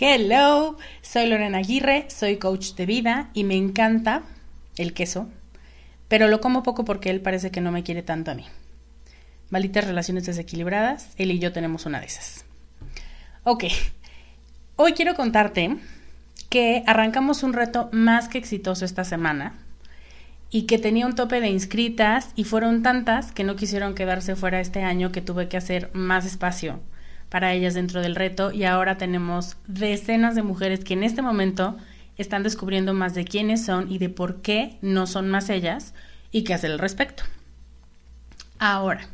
Hello, soy Lorena Aguirre, soy coach de vida y me encanta el queso, pero lo como poco porque él parece que no me quiere tanto a mí. Malditas relaciones desequilibradas, él y yo tenemos una de esas. Ok, hoy quiero contarte que arrancamos un reto más que exitoso esta semana y que tenía un tope de inscritas y fueron tantas que no quisieron quedarse fuera este año que tuve que hacer más espacio para ellas dentro del reto y ahora tenemos decenas de mujeres que en este momento están descubriendo más de quiénes son y de por qué no son más ellas y qué hacer al respecto. Ahora,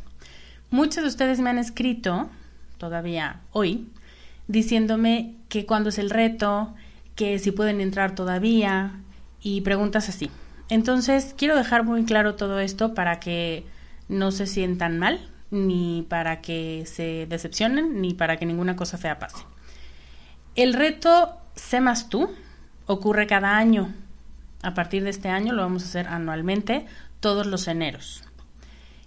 muchos de ustedes me han escrito, todavía hoy, diciéndome que cuándo es el reto, que si pueden entrar todavía y preguntas así. Entonces, quiero dejar muy claro todo esto para que no se sientan mal ni para que se decepcionen, ni para que ninguna cosa fea pase. El reto Sé tú ocurre cada año. A partir de este año lo vamos a hacer anualmente, todos los eneros.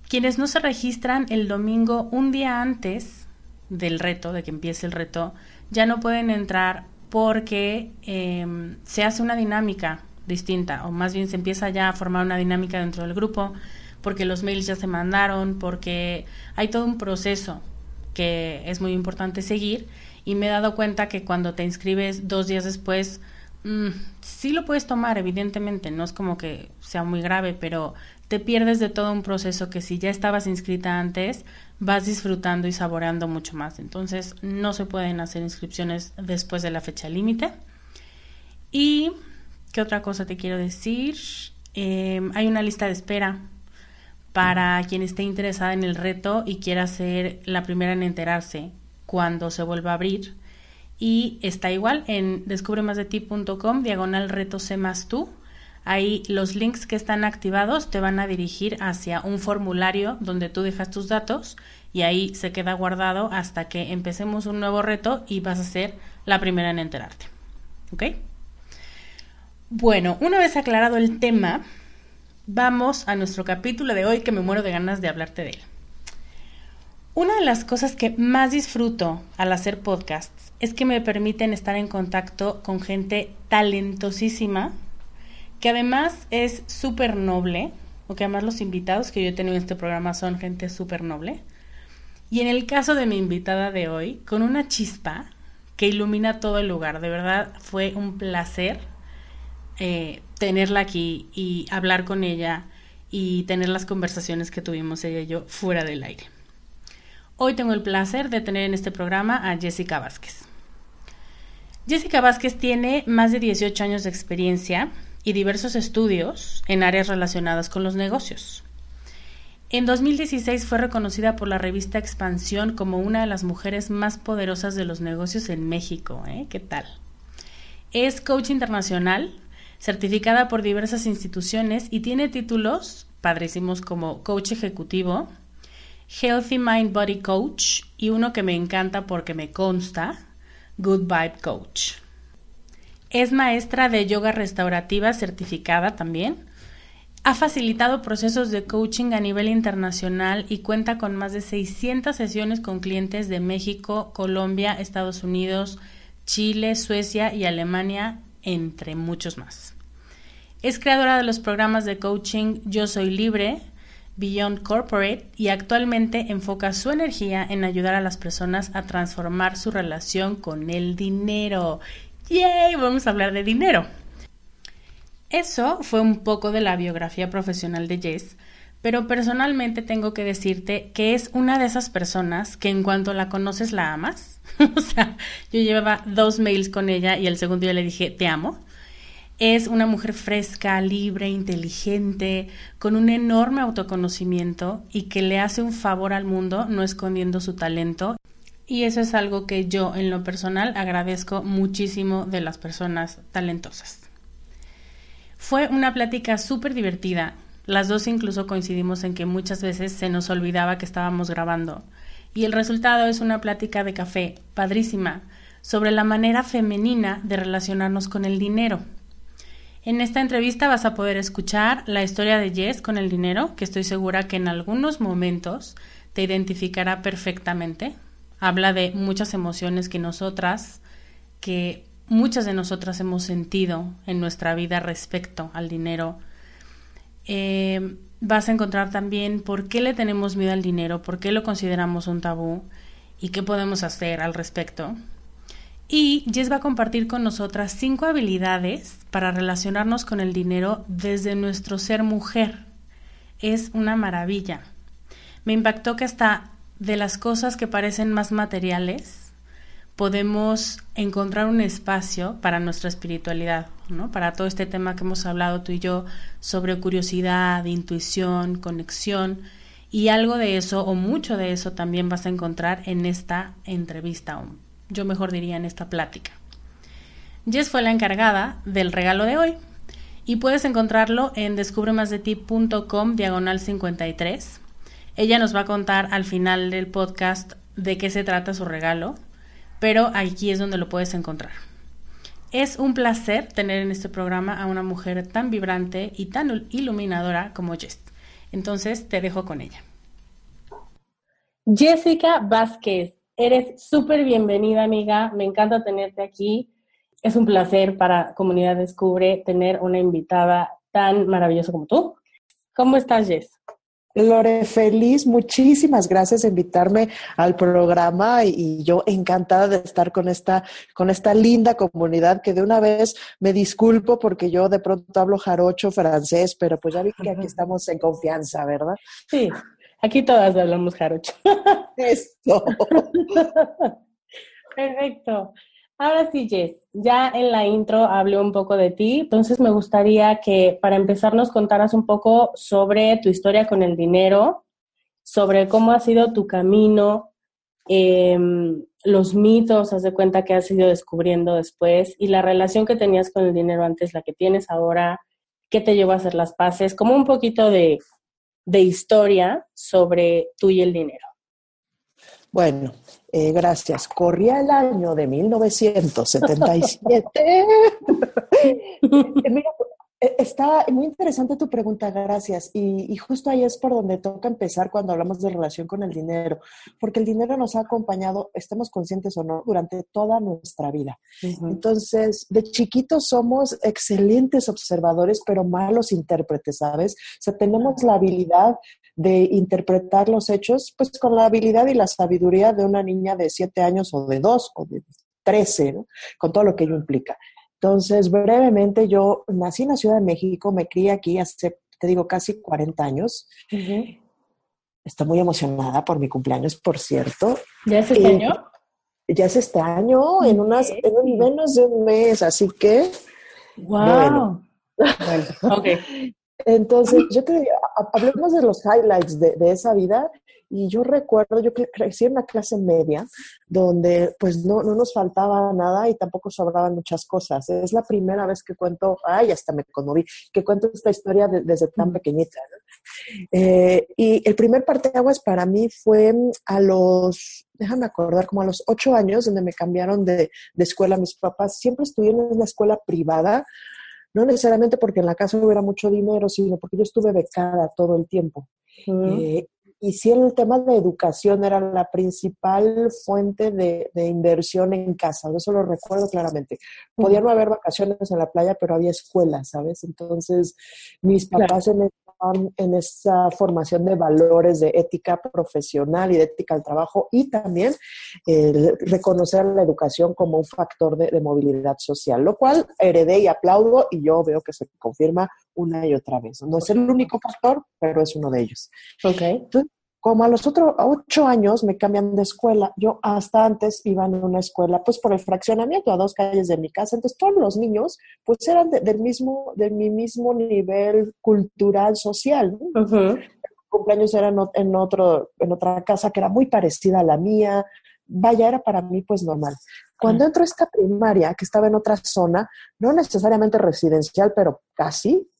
Quienes no se registran el domingo un día antes del reto, de que empiece el reto, ya no pueden entrar porque em, se hace una dinámica distinta, o más bien se empieza ya a formar una dinámica dentro del grupo porque los mails ya se mandaron, porque hay todo un proceso que es muy importante seguir y me he dado cuenta que cuando te inscribes dos días después, mm, sí lo puedes tomar, evidentemente, no es como que sea muy grave, pero te pierdes de todo un proceso que si ya estabas inscrita antes, vas disfrutando y saboreando mucho más. Entonces, no se pueden hacer inscripciones después de la fecha límite. Y, ¿qué otra cosa te quiero decir? Eh, hay una lista de espera para quien esté interesada en el reto y quiera ser la primera en enterarse cuando se vuelva a abrir. Y está igual en descubremasdeti.com, diagonal reto más tú. Ahí los links que están activados te van a dirigir hacia un formulario donde tú dejas tus datos y ahí se queda guardado hasta que empecemos un nuevo reto y vas a ser la primera en enterarte. ¿Ok? Bueno, una vez aclarado el tema, vamos a nuestro capítulo de hoy que me muero de ganas de hablarte de él. Una de las cosas que más disfruto al hacer podcasts es que me permiten estar en contacto con gente talentosísima que además es súper noble, o que además los invitados que yo he tenido en este programa son gente súper noble. Y en el caso de mi invitada de hoy, con una chispa que ilumina todo el lugar. De verdad fue un placer eh, tenerla aquí y hablar con ella y tener las conversaciones que tuvimos ella y yo fuera del aire. Hoy tengo el placer de tener en este programa a Jessica Vázquez. Jessica Vázquez tiene más de 18 años de experiencia y diversos estudios en áreas relacionadas con los negocios. En 2016 fue reconocida por la revista Expansión como una de las mujeres más poderosas de los negocios en México. ¿eh? ¿Qué tal? Es coach internacional, certificada por diversas instituciones y tiene títulos padrísimos como coach ejecutivo, Healthy Mind Body Coach y uno que me encanta porque me consta, Good Vibe Coach. Es maestra de yoga restaurativa certificada también. Ha facilitado procesos de coaching a nivel internacional y cuenta con más de 600 sesiones con clientes de México, Colombia, Estados Unidos, Chile, Suecia y Alemania, entre muchos más. Es creadora de los programas de coaching Yo Soy Libre, Beyond Corporate y actualmente enfoca su energía en ayudar a las personas a transformar su relación con el dinero. ¡Yay! Vamos a hablar de dinero. Eso fue un poco de la biografía profesional de Jess, pero personalmente tengo que decirte que es una de esas personas que en cuanto la conoces la amas. o sea, yo llevaba dos mails con ella y el segundo día le dije, te amo. Es una mujer fresca, libre, inteligente, con un enorme autoconocimiento y que le hace un favor al mundo no escondiendo su talento y eso es algo que yo en lo personal agradezco muchísimo de las personas talentosas. Fue una plática súper divertida. Las dos incluso coincidimos en que muchas veces se nos olvidaba que estábamos grabando. Y el resultado es una plática de café, padrísima, sobre la manera femenina de relacionarnos con el dinero. En esta entrevista vas a poder escuchar la historia de Jess con el dinero, que estoy segura que en algunos momentos te identificará perfectamente habla de muchas emociones que nosotras, que muchas de nosotras hemos sentido en nuestra vida respecto al dinero. Eh, vas a encontrar también por qué le tenemos miedo al dinero, por qué lo consideramos un tabú y qué podemos hacer al respecto. Y Jess va a compartir con nosotras cinco habilidades para relacionarnos con el dinero desde nuestro ser mujer. Es una maravilla. Me impactó que hasta de las cosas que parecen más materiales, podemos encontrar un espacio para nuestra espiritualidad, ¿no? Para todo este tema que hemos hablado tú y yo sobre curiosidad, intuición, conexión y algo de eso o mucho de eso también vas a encontrar en esta entrevista, yo mejor diría en esta plática. Jess fue la encargada del regalo de hoy y puedes encontrarlo en descubremasdeti.com diagonal 53 ella nos va a contar al final del podcast de qué se trata su regalo, pero aquí es donde lo puedes encontrar. Es un placer tener en este programa a una mujer tan vibrante y tan iluminadora como Jess. Entonces te dejo con ella. Jessica Vázquez, eres súper bienvenida amiga, me encanta tenerte aquí. Es un placer para Comunidad Descubre tener una invitada tan maravillosa como tú. ¿Cómo estás, Jess? Lore, feliz, muchísimas gracias por invitarme al programa y, yo encantada de estar con esta, con esta linda comunidad que de una vez me disculpo porque yo de pronto hablo jarocho francés, pero pues ya vi que aquí estamos en confianza, ¿verdad? Sí, aquí todas hablamos jarocho. Esto. Perfecto. Ahora sí, Jess, ya en la intro hablé un poco de ti, entonces me gustaría que para empezar nos contaras un poco sobre tu historia con el dinero, sobre cómo ha sido tu camino, em, los mitos, haz de cuenta que has ido descubriendo después y la relación que tenías con el dinero antes, la que tienes ahora, qué te llevó a hacer las paces, como un poquito de, de historia sobre tú y el dinero. Bueno, eh, gracias. Corría el año de 1977. Mira, eh, está muy interesante tu pregunta, gracias. Y, justo ahí es por donde toca empezar cuando hablamos de relación con el dinero, porque el dinero nos ha acompañado, estemos conscientes o no, durante toda nuestra vida. Entonces, de chiquitos somos excelentes observadores, pero malos intérpretes, ¿sabes? O sea, tenemos la habilidad de interpretar los hechos, pues con la habilidad y la sabiduría de una niña de siete años o de dos o de trece, ¿no? Con todo lo que ello implica. Entonces, brevemente, yo nací en la Ciudad de México, me crié aquí hace, te digo, casi 40 años. Estoy muy emocionada por mi cumpleaños, por cierto. ¿Ya es este año? Ya es este año, en, unas, en menos de un mes, así que... ¡Wow! ok. Entonces, yo te diría, hablemos de los highlights de, de esa vida y yo recuerdo, yo crecí en una clase media donde pues no, no nos faltaba nada y tampoco sobraban muchas cosas. Es la primera vez que cuento, ay, hasta me conmoví, que cuento esta historia desde tan pequeñita. Eh, y el primer parteaguas para mí fue a los, déjame acordar, como a los ocho años, donde me cambiaron de, de escuela. Mis papás siempre estuvieron en una escuela privada, no necesariamente porque en la casa hubiera mucho dinero, sino porque yo estuve becada todo el tiempo. eh, y sí el tema de educación era la principal fuente de, inversión en casa, eso lo recuerdo claramente. Podía no haber vacaciones en la playa, pero había escuela, ¿sabes? Entonces, mis papás en, en esa formación de valores de ética profesional y de ética al trabajo y también reconocer la educación como un factor de, de movilidad social, lo cual heredé y aplaudo y yo veo que se confirma una y otra vez. No es el único factor, pero es uno de ellos. Ok. Entonces, como a los otros ocho años me cambian de escuela, yo hasta antes iba en una escuela, pues por el fraccionamiento a dos calles de mi casa, entonces todos los niños, pues eran del mismo, de mi mismo nivel cultural, social. ¿no? cumpleaños eran en, otro, en otra casa que era muy parecida a la mía, vaya, era para mí pues normal. Cuando entro a esta primaria, que estaba en otra zona, no necesariamente residencial, pero casi,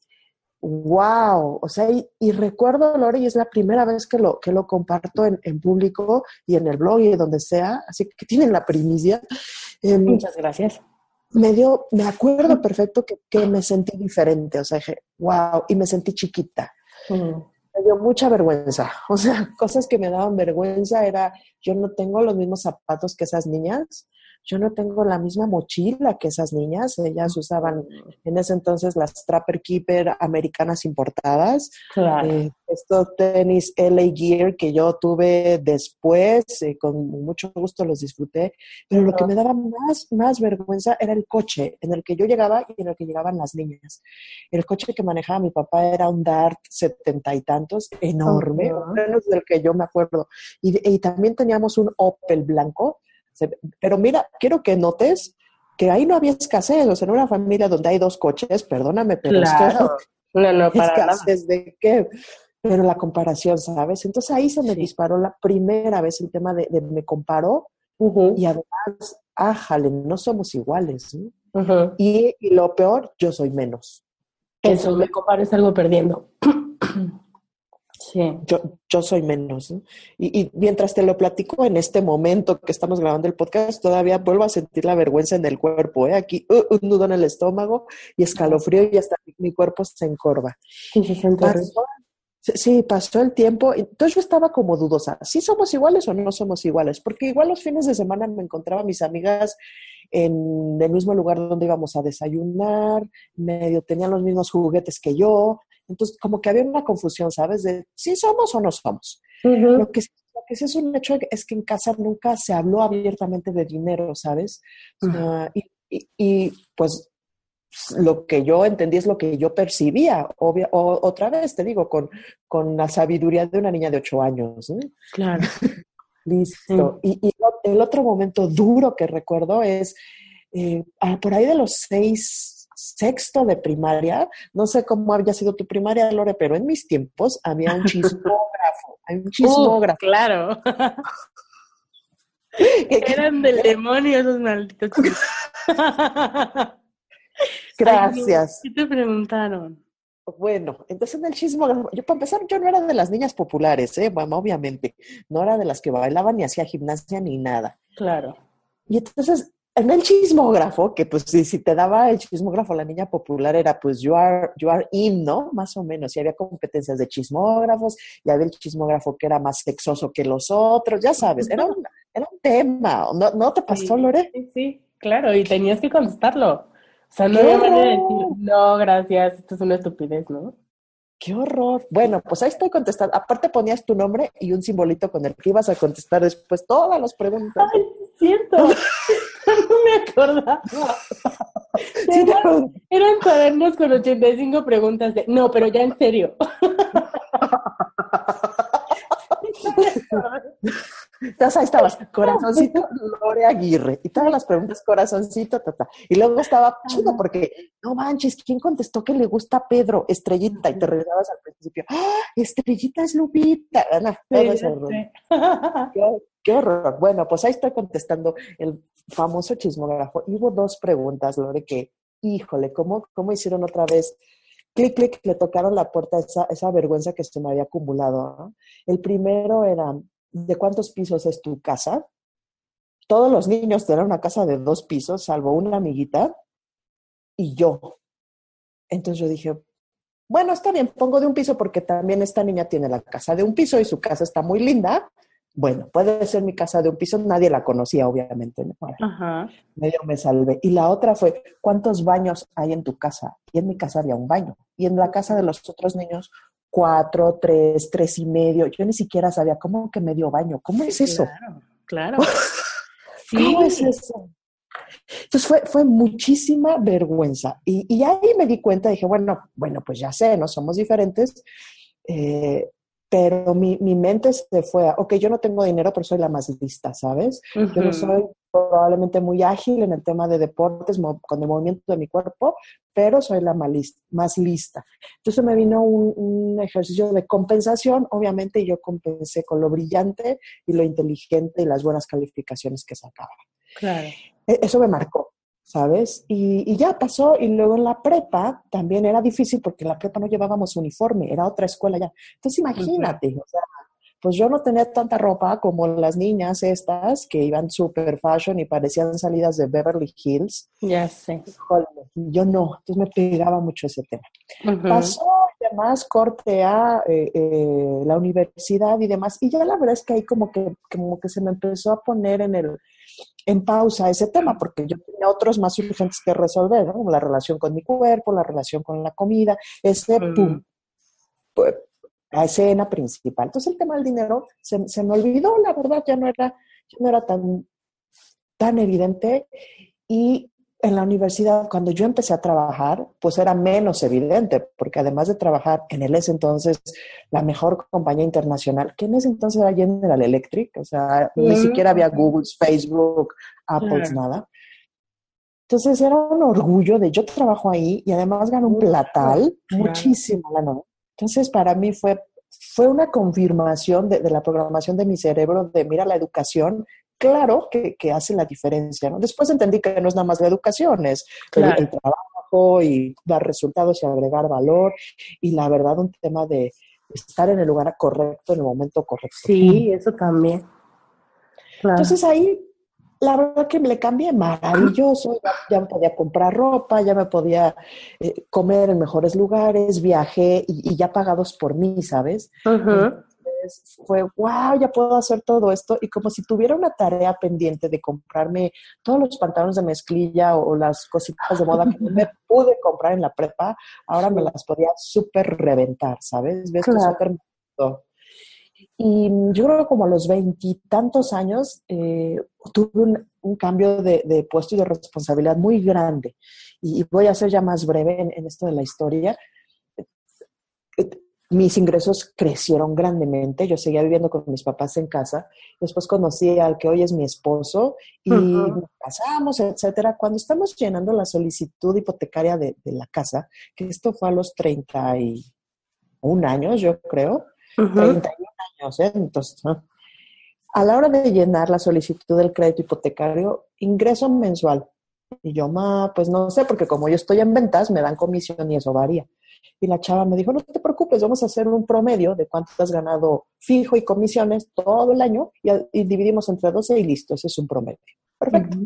wow, o sea, y, recuerdo, Lore, y es la primera vez que lo, que lo comparto en, en, público y en el blog y donde sea, así que tienen la primicia. Em, Muchas gracias. Me dio, me acuerdo perfecto que, que, me sentí diferente, o sea, dije, wow, y me sentí chiquita. Me dio mucha vergüenza, o sea, cosas que me daban vergüenza era, yo no tengo los mismos zapatos que esas niñas, yo no tengo la misma mochila que esas niñas. Ellas usaban en ese entonces las Trapper Keeper americanas importadas. Claro. Eh, estos tenis LA Gear que yo tuve después, eh, con mucho gusto los disfruté. Pero lo que me daba más, más vergüenza era el coche en el que yo llegaba y en el que llegaban las niñas. El coche que manejaba mi papá era un Dart setenta y tantos, enorme, menos del que yo me acuerdo. Y, y también teníamos un Opel blanco pero mira, quiero que notes que ahí no había escasez, o sea, en una familia donde hay dos coches, perdóname, pero claro. no, no, para escasez de qué, pero la comparación, ¿sabes? Entonces ahí se me disparó la primera vez el tema de, me comparo y además, ájale, no somos iguales. y, y, lo peor, yo soy menos. Eso, me compares algo perdiendo. Sí. Yo, yo soy menos. Y, mientras te lo platico en este momento que estamos grabando el podcast, todavía vuelvo a sentir la vergüenza en el cuerpo. ¿eh? Aquí uh, un nudo en el estómago y escalofrío y hasta mi, cuerpo se encorva. Sí, pasó, el tiempo. Entonces yo estaba como dudosa. ¿Sí somos iguales o no somos iguales? Porque igual los fines de semana me encontraba mis amigas en el mismo lugar donde íbamos a desayunar, medio tenían los mismos juguetes que yo, entonces, como que había una confusión, ¿sabes? De si somos o no somos. lo, que, sí es un hecho es que en casa nunca se habló abiertamente de dinero, ¿sabes? y, pues lo que yo entendí es lo que yo percibía, obvia, o, otra vez te digo, con, con la sabiduría de una niña de ocho años. Claro. Listo. Y, el otro momento duro que recuerdo es eh, por ahí de los seis, sexto de primaria, no sé cómo había sido tu primaria, Lore, pero en mis tiempos había un chismógrafo, un chismógrafo. claro. Eran del demonio esos malditos Gracias. ¿Qué te preguntaron? Bueno, entonces en el chismógrafo, yo para empezar, yo no era de las niñas populares, ¿eh? Bueno, obviamente, no era de las que bailaban ni hacía gimnasia ni nada. Claro. Y entonces, en el chismógrafo, que pues si, si te daba el chismógrafo la niña popular era pues you are, you are in, ¿no? Más o menos. Y había competencias de chismógrafos, y había el chismógrafo que era más sexoso que los otros, ya sabes, era un, era un tema. ¿No, ¿No te pasó, Sí, Lore? Sí, sí, claro, y tenías que contestarlo. O sea, no ¡Qué había manera de decir, no, gracias, esto es una estupidez, ¿no? ¡Qué horror! Bueno, pues ahí estoy contestando. Aparte ponías tu nombre y un simbolito con el que ibas a contestar después todas las preguntas. Ay, cierto. no me acordaba. Sí, Eran, eran cuadernos con 85 preguntas de, no, pero ya en serio. Entonces ahí estabas, corazoncito Lore Aguirre. Y todas las preguntas, corazoncito, ta, ta. Y luego estaba chido porque, no manches, ¿quién contestó que le gusta a Pedro? Estrellita. Y te regresabas al principio, ¡Ah! Estrellita es Lupita. Ah, no, todo Sí. Qué, qué horror. Bueno, pues ahí estoy contestando el famoso chismógrafo. Y hubo dos preguntas, Lore, que, híjole, ¿cómo, cómo hicieron otra vez? Clic, clic, le tocaron la puerta esa, esa vergüenza que se me había acumulado. ¿no? El primero era, ¿de cuántos pisos es tu casa? Todos los niños tenían una casa de dos pisos, salvo una amiguita y yo. Entonces yo dije, bueno, está bien, pongo de un piso porque también esta niña tiene la casa de un piso y su casa está muy linda. Bueno, puede ser mi casa de un piso, nadie la conocía, obviamente. Ajá. medio me salvé. Y la otra fue, ¿cuántos baños hay en tu casa? Y en mi casa había un baño. Y en la casa de los otros niños, cuatro, tres, tres y medio. Yo ni siquiera sabía cómo que medio baño. ¿Cómo es eso? Claro, claro. ¿Cómo es eso? Entonces fue, fue muchísima vergüenza. Y, y ahí me di cuenta, dije, bueno, bueno, pues ya sé, no somos diferentes. eh, pero mi, mi mente se fue a, ok, yo no tengo dinero, pero soy la más lista, ¿sabes? Yo no soy probablemente muy ágil en el tema de deportes, con el movimiento de mi cuerpo, pero soy la más lista. Más lista. Entonces me vino un, un ejercicio de compensación, obviamente, y yo compensé con lo brillante y lo inteligente y las buenas calificaciones que sacaba. Claro. E- Eso me marcó, ¿sabes? Y, y ya pasó. Y luego en la prepa también era difícil porque en la prepa no llevábamos uniforme, era otra escuela ya. Entonces imagínate, o sea, pues yo no tenía tanta ropa como las niñas estas que iban super fashion y parecían salidas de Beverly Hills. Ya sé. Yo no, entonces me pegaba mucho ese tema. Ujú. Pasó y demás, corte a eh, eh, la universidad y demás, y ya la verdad es que ahí como que, como que se me empezó a poner en el en pausa ese tema, porque yo tenía otros más urgentes que resolver, ¿no? Como la relación con mi cuerpo, la relación con la comida, ese Mm. pum, la escena principal. Entonces el tema del dinero se, se me olvidó, la verdad, ya no era, ya no era tan, tan evidente. Y en la universidad, cuando yo empecé a trabajar, pues era menos evidente, porque además de trabajar en el ese entonces, la mejor compañía internacional, que en ese entonces era General Electric, o sea, ni siquiera había Google, Facebook, Apple, nada. Entonces era un orgullo de yo trabajo ahí y además gano un platal, muchísimo lana. Entonces para mí fue, fue una confirmación de, de la programación de mi cerebro de, mira, la educación, claro que, que hace la diferencia, ¿no? Después entendí que no es nada más la educación, es el- trabajo y dar resultados y agregar valor y la verdad un tema de estar en el lugar correcto en el momento correcto. Sí, eso también. Claro. Entonces ahí, la verdad que me le cambié maravilloso. Ya, ya me podía comprar ropa, ya me podía eh, comer en mejores lugares, viajé y, y ya pagados por mí, ¿sabes? Entonces fue, wow, ya puedo hacer todo esto. Y como si tuviera una tarea pendiente de comprarme todos los pantalones de mezclilla o, las cositas de moda que no me pude comprar en la prepa, ahora me las podía súper reventar, ¿sabes? ¿Ves? Claro. Gustó. Y yo creo que como a los veintitantos años eh, tuve un, un cambio de, de puesto y de responsabilidad muy grande. Y, y voy a ser ya más breve en, en esto de la historia. Mis ingresos crecieron grandemente. Yo seguía viviendo con mis papás en casa. Después conocí al que hoy es mi esposo y nos casamos, etcétera. Cuando estamos llenando la solicitud hipotecaria de, de la casa, que esto fue a los 31 años, yo creo, Ujú. 31 años, ¿eh? Entonces, ¿no? a la hora de llenar la solicitud del crédito hipotecario, ingreso mensual. Y yo, ma, pues no sé, porque como yo estoy en ventas, me dan comisión y eso varía. Y la chava me dijo, no te preocupes, vamos a hacer un promedio de cuánto has ganado fijo y comisiones todo el año y, dividimos entre 12 y listo, ese es un promedio. Perfecto.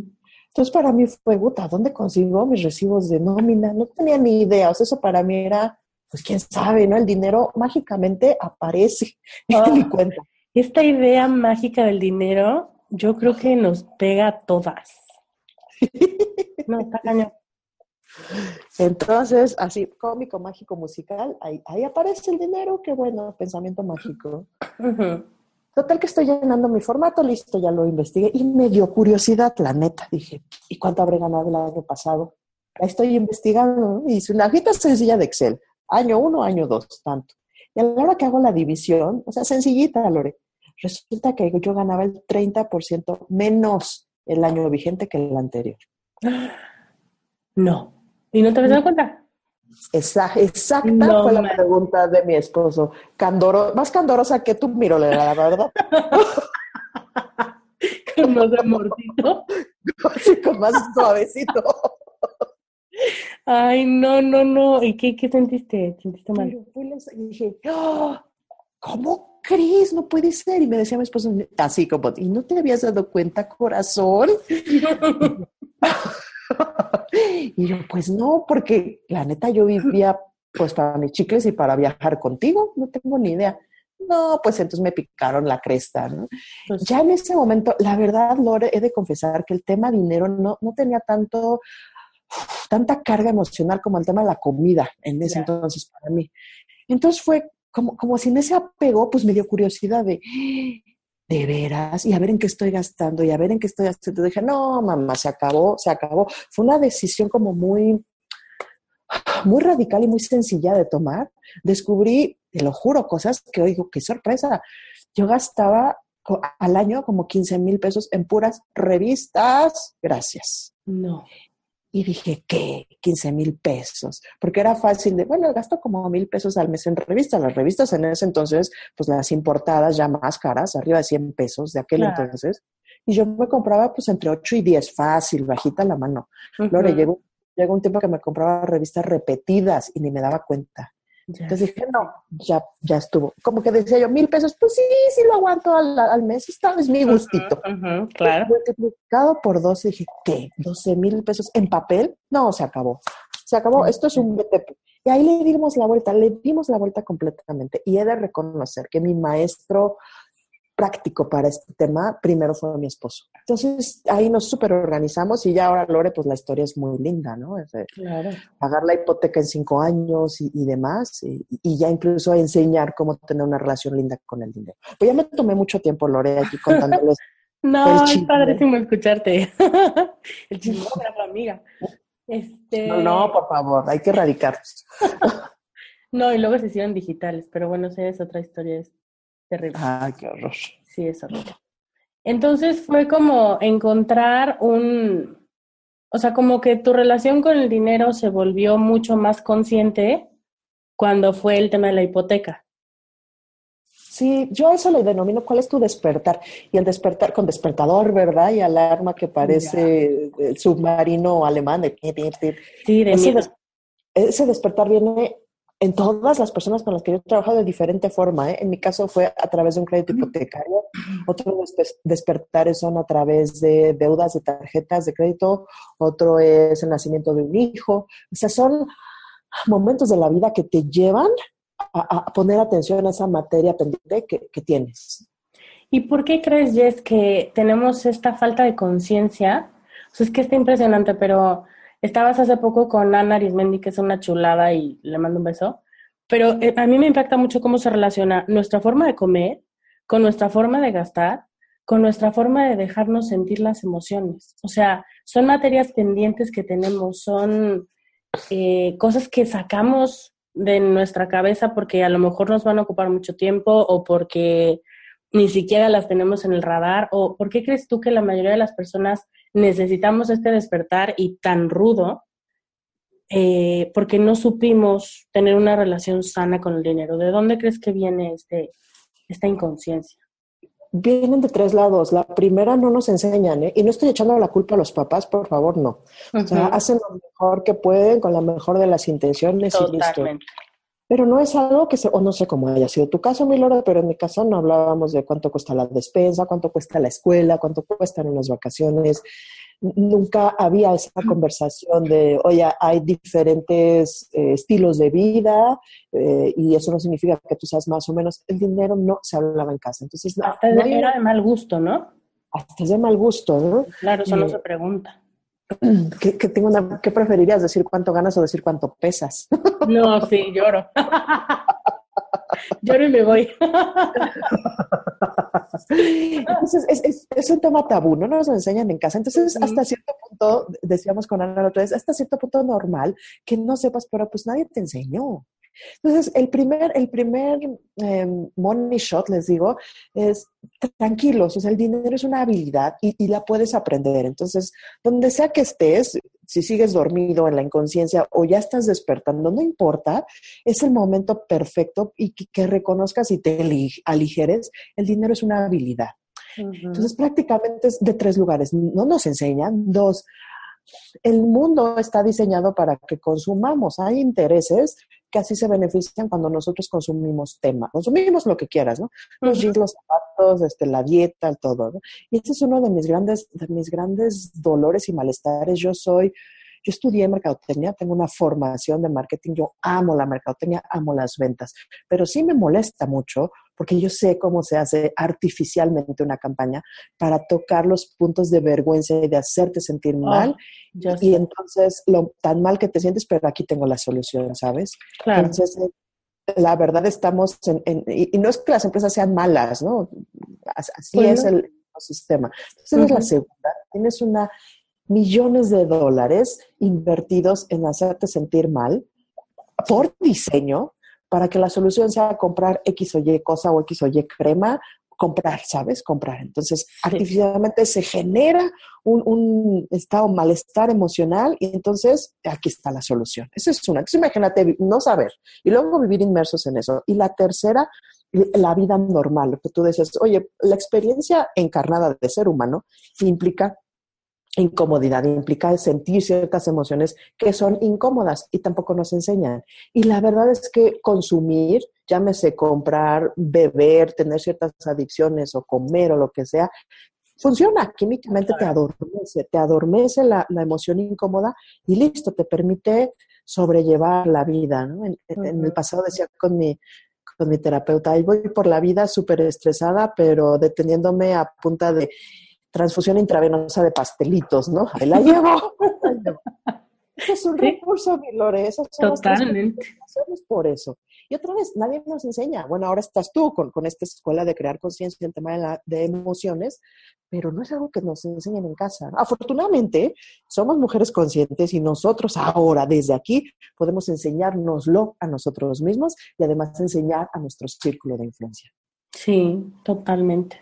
Entonces para mí fue, puta, ¿dónde consigo mis recibos de nómina? No tenía ni idea, o sea, eso para mí era, pues quién sabe, ¿no? El dinero mágicamente aparece en mi ah, cuenta. Esta idea mágica del dinero, yo creo que nos pega a todas. No, está cañón. Entonces, así, cómico, mágico, musical, ahí, ahí aparece el dinero, qué bueno, pensamiento mágico. Total que estoy llenando mi formato, listo, ya lo investigué y me dio curiosidad, la neta. Dije, ¿y cuánto habré ganado el año pasado? Ahí estoy investigando, hice una hojita sencilla de Excel, año uno, año dos, tanto. Y a la hora que hago la división, o sea, sencillita, Lore, resulta que yo ganaba el 30% menos el año vigente que el anterior. No. ¿Y no te habías dado cuenta? Exacta, exacta fue la pregunta de mi esposo. Candoro, más candorosa que tú, miro, la verdad. con más amorcito. con más suavecito. Ay, no, no, no. ¿Y qué, qué sentiste? ¿Sentiste mal? Y dije, ¡Oh! ¿cómo crees? No puede ser. Y me decía mi esposo, así como, ¿y no te habías dado cuenta, corazón? y yo, pues no, porque la neta yo vivía pues para mis chicles y para viajar contigo, no tengo ni idea. No, pues entonces me picaron la cresta, ¿no? Pues ya en ese momento, la verdad, Lore, he de confesar que el tema dinero no, no tenía tanto, tanta carga emocional como el tema de la comida en ese entonces para mí. Entonces fue como, como si me se apegó, pues me dio curiosidad de, de veras, y a ver en qué estoy gastando, y a ver en qué estoy haciendo. Dije, no, mamá, se acabó, se acabó. Fue una decisión como muy, muy radical y muy sencilla de tomar. Descubrí, te lo juro, cosas que oigo, qué sorpresa. Yo gastaba al año como 15 mil pesos en puras revistas. Gracias. No. Y dije, ¿qué? 15 mil pesos. Porque era fácil de, bueno, gasto como mil pesos al mes en revistas. Las revistas en ese entonces, pues las importadas ya más caras, arriba de 100 pesos de aquel entonces. Y yo me compraba pues entre 8 y 10, fácil, bajita la mano. Lore, llegó, llegó un tiempo que me compraba revistas repetidas y ni me daba cuenta. Entonces dije, no, ya, ya estuvo. Como que decía yo, mil pesos, pues sí, sí lo aguanto al, al mes, esta es mi gustito. claro. Multiplicado por 12, dije, ¿qué? ¿12 mil pesos en papel? No, se acabó. Se acabó, esto es un BTP. Y ahí le dimos la vuelta, le dimos la vuelta completamente. Y he de reconocer que mi maestro práctico para este tema, primero fue mi esposo. Entonces ahí nos súper organizamos y ya ahora, Lore, pues la historia es muy linda, ¿no? claro. Pagar la hipoteca en cinco años y, demás, y, ya incluso enseñar cómo tener una relación linda con el dinero. Pues ya me tomé mucho tiempo, Lore, aquí contándoles. no, es padrísimo escucharte. el la amiga. Este... No, no, por favor, hay que erradicarlos. no, y luego se hicieron digitales, pero bueno, esa es otra historia. Terrible. Ah, qué horror. Sí, es horrible. Entonces fue como encontrar un, o sea, como que tu relación con el dinero se volvió mucho más consciente cuando fue el tema de la hipoteca. Sí, yo a eso le denomino cuál es tu despertar. Y el despertar con despertador, ¿verdad? Y alarma que parece el submarino alemán. De... Sí, de ese, ese despertar viene en todas las personas con las que yo he trabajado de diferente forma. ¿eh? En mi caso fue a través de un crédito hipotecario, otros despertares son a través de deudas de tarjetas de crédito, otro es el nacimiento de un hijo. O sea, son momentos de la vida que te llevan a, poner atención a esa materia pendiente que, que tienes. ¿Y por qué crees, Jess, que tenemos esta falta de conciencia? O sea, es que está impresionante, pero Estabas hace poco con Ana Arismendi, que es una chulada y le mando un beso. Pero eh, a mí me impacta mucho cómo se relaciona nuestra forma de comer con nuestra forma de gastar, con nuestra forma de dejarnos sentir las emociones. O sea, son materias pendientes que tenemos, son eh, cosas que sacamos de nuestra cabeza porque a lo mejor nos van a ocupar mucho tiempo o porque ni siquiera las tenemos en el radar? ¿O por qué crees tú que la mayoría de las personas necesitamos este despertar y tan rudo? Eh, porque no supimos tener una relación sana con el dinero. ¿De dónde crees que viene este, esta inconsciencia? Vienen de tres lados. La primera no nos enseñan, ¿eh? y no estoy echando la culpa a los papás, por favor, no. O sea, hacen lo mejor que pueden con la mejor de las intenciones y listo. Pero no es algo que se, o no sé cómo haya sido tu caso, mi Lora, pero en mi caso no hablábamos de cuánto cuesta la despensa, cuánto cuesta la escuela, cuánto cuestan unas vacaciones. Nunca había esa conversación de, oye, hay diferentes eh, estilos de vida eh, y eso no significa que tú seas más o menos. El dinero no se hablaba en casa. Entonces, hasta era de mal gusto, ¿no? Hasta es de mal gusto, ¿no? Claro, eso no se pregunta. ¿Qué, tengo una, ¿Qué preferirías? ¿Decir cuánto ganas o decir cuánto pesas? No, sí, lloro. lloro y me voy. Entonces, es, es, un tema tabú, no nos lo enseñan en casa. Entonces, hasta cierto punto, decíamos con Ana la otra vez, hasta cierto punto normal que no sepas, pero pues nadie te enseñó. Entonces, el primer, el primer em, money shot, les digo, es tranquilos, o sea, el dinero es una habilidad y, y, la puedes aprender. Entonces, donde sea que estés, si sigues dormido en la inconsciencia o ya estás despertando, no importa, es el momento perfecto y que, reconozcas y te aligeres, el dinero es una habilidad. Entonces, prácticamente es de tres lugares. No nos enseñan. Dos, el mundo está diseñado para que consumamos. Hay intereses que así se benefician cuando nosotros consumimos tema. Consumimos lo que quieras, ¿no? Los jeans, los zapatos, este, la dieta, todo. ¿no? Y ese es uno de mis grandes, de mis grandes dolores y malestares. Yo soy yo estudié mercadotecnia, tengo una formación de marketing, yo amo la mercadotecnia, amo las ventas, pero sí me molesta mucho porque yo sé cómo se hace artificialmente una campaña para tocar los puntos de vergüenza y de hacerte sentir oh, mal. y entonces, lo tan mal que te sientes, pero aquí tengo la solución, ¿sabes? Claro. Entonces, la verdad estamos en, y, no es que las empresas sean malas, ¿no? Así es el sistema. Entonces, es la segunda. Tienes una millones de dólares invertidos en hacerte sentir mal por diseño para que la solución sea comprar X o Y cosa o X o Y crema, comprar, ¿sabes? Comprar. Entonces, artificialmente se genera un, un, estado malestar emocional y entonces aquí está la solución. Esa es una. Entonces, imagínate no saber y luego vivir inmersos en eso. Y la tercera, la vida normal, lo que tú decías, oye, la experiencia encarnada de ser humano implica incomodidad, implica sentir ciertas emociones que son incómodas y tampoco nos enseñan. Y la verdad es que consumir, llámese comprar, beber, tener ciertas adicciones o comer o lo que sea, funciona, químicamente te adormece, te adormece la, emoción incómoda y listo, te permite sobrellevar la vida. En, el pasado decía con mi, con mi terapeuta, ahí voy por la vida súper estresada, pero deteniéndome a punta de transfusión intravenosa de pastelitos, ¿no? Ahí la llevo. Eso es un recurso, mi Lore. Totalmente. por eso. Y otra vez, nadie nos enseña. Bueno, ahora estás tú con, con esta escuela de crear conciencia en tema de, la, de emociones, pero no es algo que nos enseñen en casa. Afortunadamente, somos mujeres conscientes y nosotros ahora, desde aquí, podemos enseñárnoslo a nosotros mismos y además enseñar a nuestro círculo de influencia. Sí, totalmente.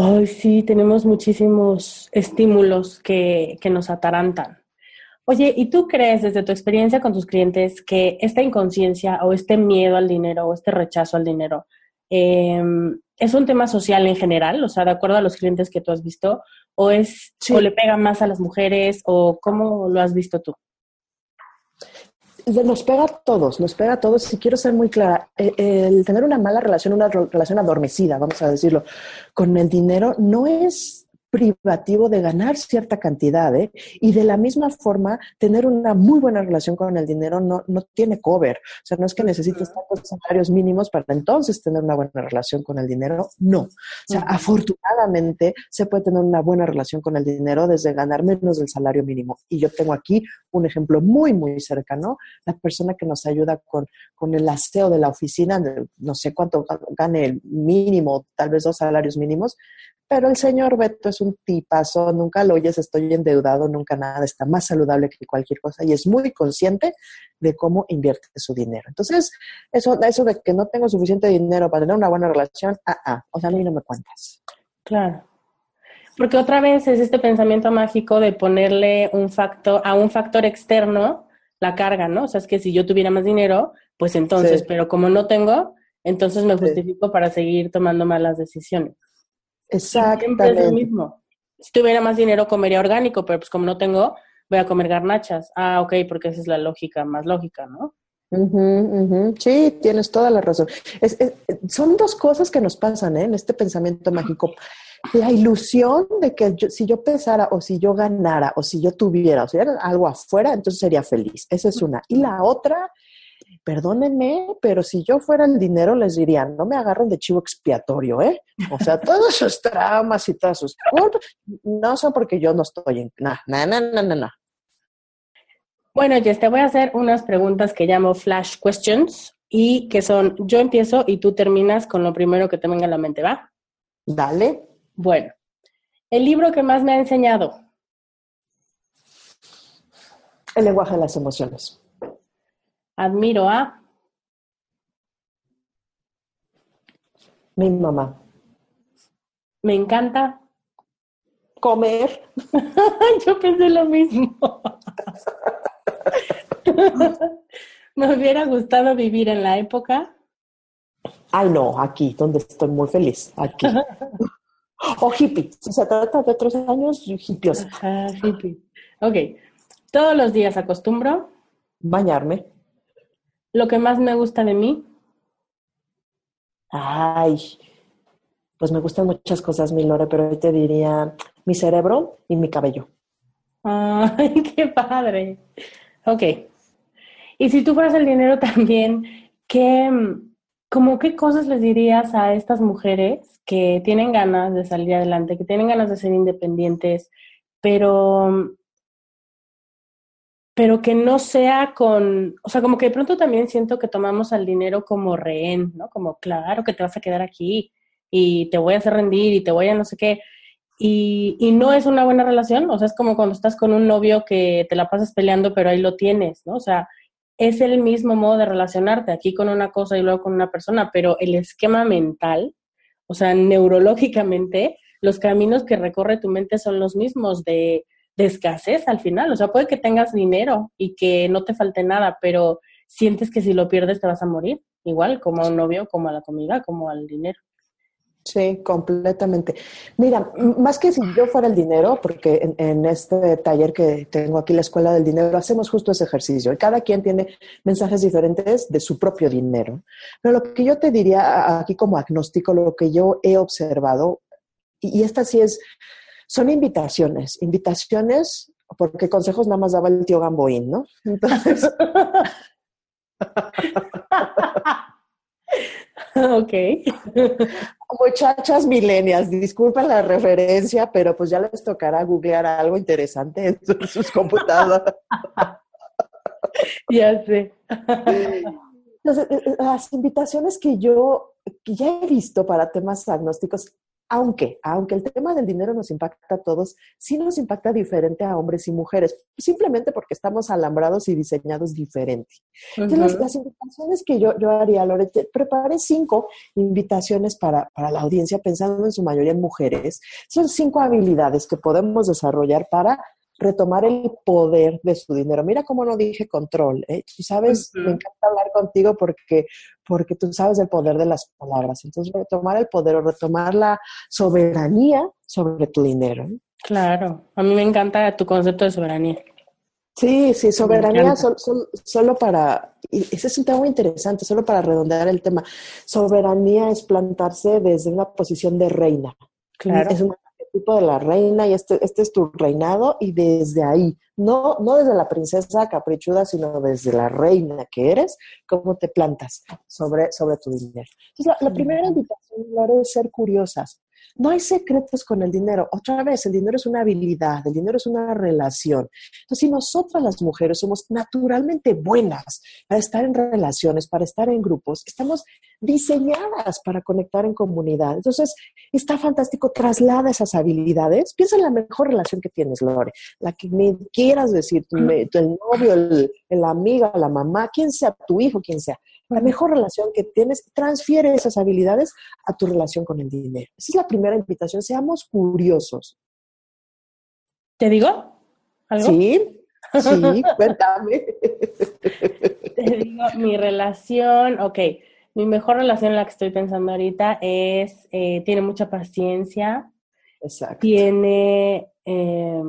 Ay, sí, tenemos muchísimos estímulos que, que nos atarantan. Oye, ¿y tú crees desde tu experiencia con tus clientes que esta inconsciencia o este miedo al dinero o este rechazo al dinero em, es un tema social en general? O sea, de acuerdo a los clientes que tú has visto, o es o le pega más a las mujeres o cómo lo has visto tú? Nos pega a todos, nos pega a todos. Si quiero ser muy clara, eh, el tener una mala relación, una relación adormecida, vamos a decirlo, con el dinero no es privativo de ganar cierta cantidad, ¿eh? Y de la misma forma, tener una muy buena relación con el dinero no, no tiene cover. O sea, no es que necesites tantos salarios mínimos para entonces tener una buena relación con el dinero. No. O sea, afortunadamente se puede tener una buena relación con el dinero desde ganar menos del salario mínimo. Y yo tengo aquí un ejemplo muy, muy cercano. La persona que nos ayuda con, con el aseo de la oficina, no sé cuánto gane el mínimo, tal vez dos salarios mínimos, Pero el señor Beto es un tipazo, nunca lo oyes, estoy endeudado, nunca nada, está más saludable que cualquier cosa y es muy consciente de cómo invierte su dinero. Entonces, eso, eso de que no tengo suficiente dinero para tener una buena relación, ah, ah, o sea, a mí no me cuentas. Claro. Porque otra vez es este pensamiento mágico de ponerle un factor, a un factor externo la carga, ¿no? O sea, es que si yo tuviera más dinero, pues entonces, pero como no tengo, entonces me justifico para seguir tomando malas decisiones. Exactamente. es lo mismo. Si tuviera más dinero, comería orgánico, pero pues como no tengo, voy a comer garnachas. Ah, ok, porque esa es la lógica más lógica, ¿no? Sí, tienes toda la razón. son dos cosas que nos pasan ¿eh? en este pensamiento mágico. La ilusión de que si yo pesara o si yo ganara o si yo tuviera o si era algo afuera, entonces sería feliz. Esa es una. Y la otra, perdónenme, pero si yo fuera el dinero les diría, no me agarren de chivo expiatorio, ¿eh? O sea, todos sus traumas y todas sus no son porque yo no estoy en... No, no, no, no, no. Bueno, Jess, te voy a hacer unas preguntas que llamo flash questions y que son, yo empiezo y tú terminas con lo primero que te venga a la mente, ¿va? Dale. Bueno, el libro que más me ha enseñado. El lenguaje de las emociones. Admiro a. Mi mamá. Me encanta. Comer. Yo pensé lo mismo. Me hubiera gustado vivir en la época. Ay, no, aquí, donde estoy muy feliz, aquí. o hippie, si se trata de otros años, hippios. Ah, hippie. Ok, todos los días acostumbro. Bañarme. Lo que más me gusta de mí. Ay, pues me gustan muchas cosas, mi Lore, pero hoy te diría mi cerebro y mi cabello. Ay, qué padre. Ok. Y si tú fueras el dinero también, ¿qué, como qué cosas les dirías a estas mujeres que tienen ganas de salir adelante, que tienen ganas de ser independientes, pero pero que no sea con, o sea, como que de pronto también siento que tomamos al dinero como rehén, ¿no? Como, claro que te vas a quedar aquí y te voy a hacer rendir y te voy a no sé qué. Y, y, no es una buena relación, o sea, es como cuando estás con un novio que te la pasas peleando, pero ahí lo tienes, ¿no? O sea, es el mismo modo de relacionarte, aquí con una cosa y luego con una persona, pero el esquema mental, o sea, neurológicamente, los caminos que recorre tu mente son los mismos de, de escasez al final, o sea, puede que tengas dinero y que no te falte nada, pero sientes que si lo pierdes te vas a morir, igual como a un novio, como a la comida, como al dinero. Sí, completamente. Mira, más que si yo fuera el dinero, porque en, este taller que tengo aquí, la Escuela del Dinero, hacemos justo ese ejercicio. Y cada quien tiene mensajes diferentes de su propio dinero. Pero lo que yo te diría aquí como agnóstico, lo que yo he observado, y, esta sí es, son invitaciones, invitaciones, porque consejos nada más daba el tío Gamboín, ¿no? Entonces... ok. Muchachas milenias, disculpen la referencia, pero pues ya les tocará googlear algo interesante en sus, computadoras. ya sé. Entonces, eh, eh, las invitaciones que yo que ya he visto para temas agnósticos aunque, aunque el tema del dinero nos impacta a todos, sí nos impacta diferente a hombres y mujeres, simplemente porque estamos alambrados y diseñados diferente. Entonces, las, invitaciones que yo, yo haría, Lorete, preparé cinco invitaciones para, para la audiencia, pensando en su mayoría en mujeres. Son cinco habilidades que podemos desarrollar para retomar el poder de su dinero. Mira cómo no dije control. ¿eh? Tú sabes, me encanta hablar contigo porque, porque tú sabes el poder de las palabras. Entonces, retomar el poder o retomar la soberanía sobre tu dinero. ¿eh? Claro, a mí me encanta tu concepto de soberanía. Sí, sí, soberanía solo para, y ese es un tema muy interesante, solo para redondear el tema. Soberanía es plantarse desde una posición de reina. Claro. Es una tipo de la reina y este, este es tu reinado y desde ahí, no, no desde la princesa caprichuda, sino desde la reina que eres, cómo te plantas sobre, sobre tu dinero. Entonces, la, primera invitación, es ser curiosas. No hay secretos con el dinero. Otra vez, el dinero es una habilidad, el dinero es una relación. Entonces, si nosotras las mujeres somos naturalmente buenas para estar en relaciones, para estar en grupos, estamos diseñadas para conectar en comunidad. Entonces, está fantástico, traslada esas habilidades. Piensa en la mejor relación que tienes, Lore, la que me quieras decir, el novio, el, la amiga, la mamá, quien sea, tu hijo, quien sea. La mejor relación que tienes, transfiere esas habilidades a tu relación con el dinero. Esa es la primera invitación, seamos curiosos. ¿Te digo? ¿Algo? Sí, Sí, cuéntame. Te digo, mi relación, ok, mi mejor relación en la que estoy pensando ahorita es, eh, tiene mucha paciencia, Exacto. tiene, eh,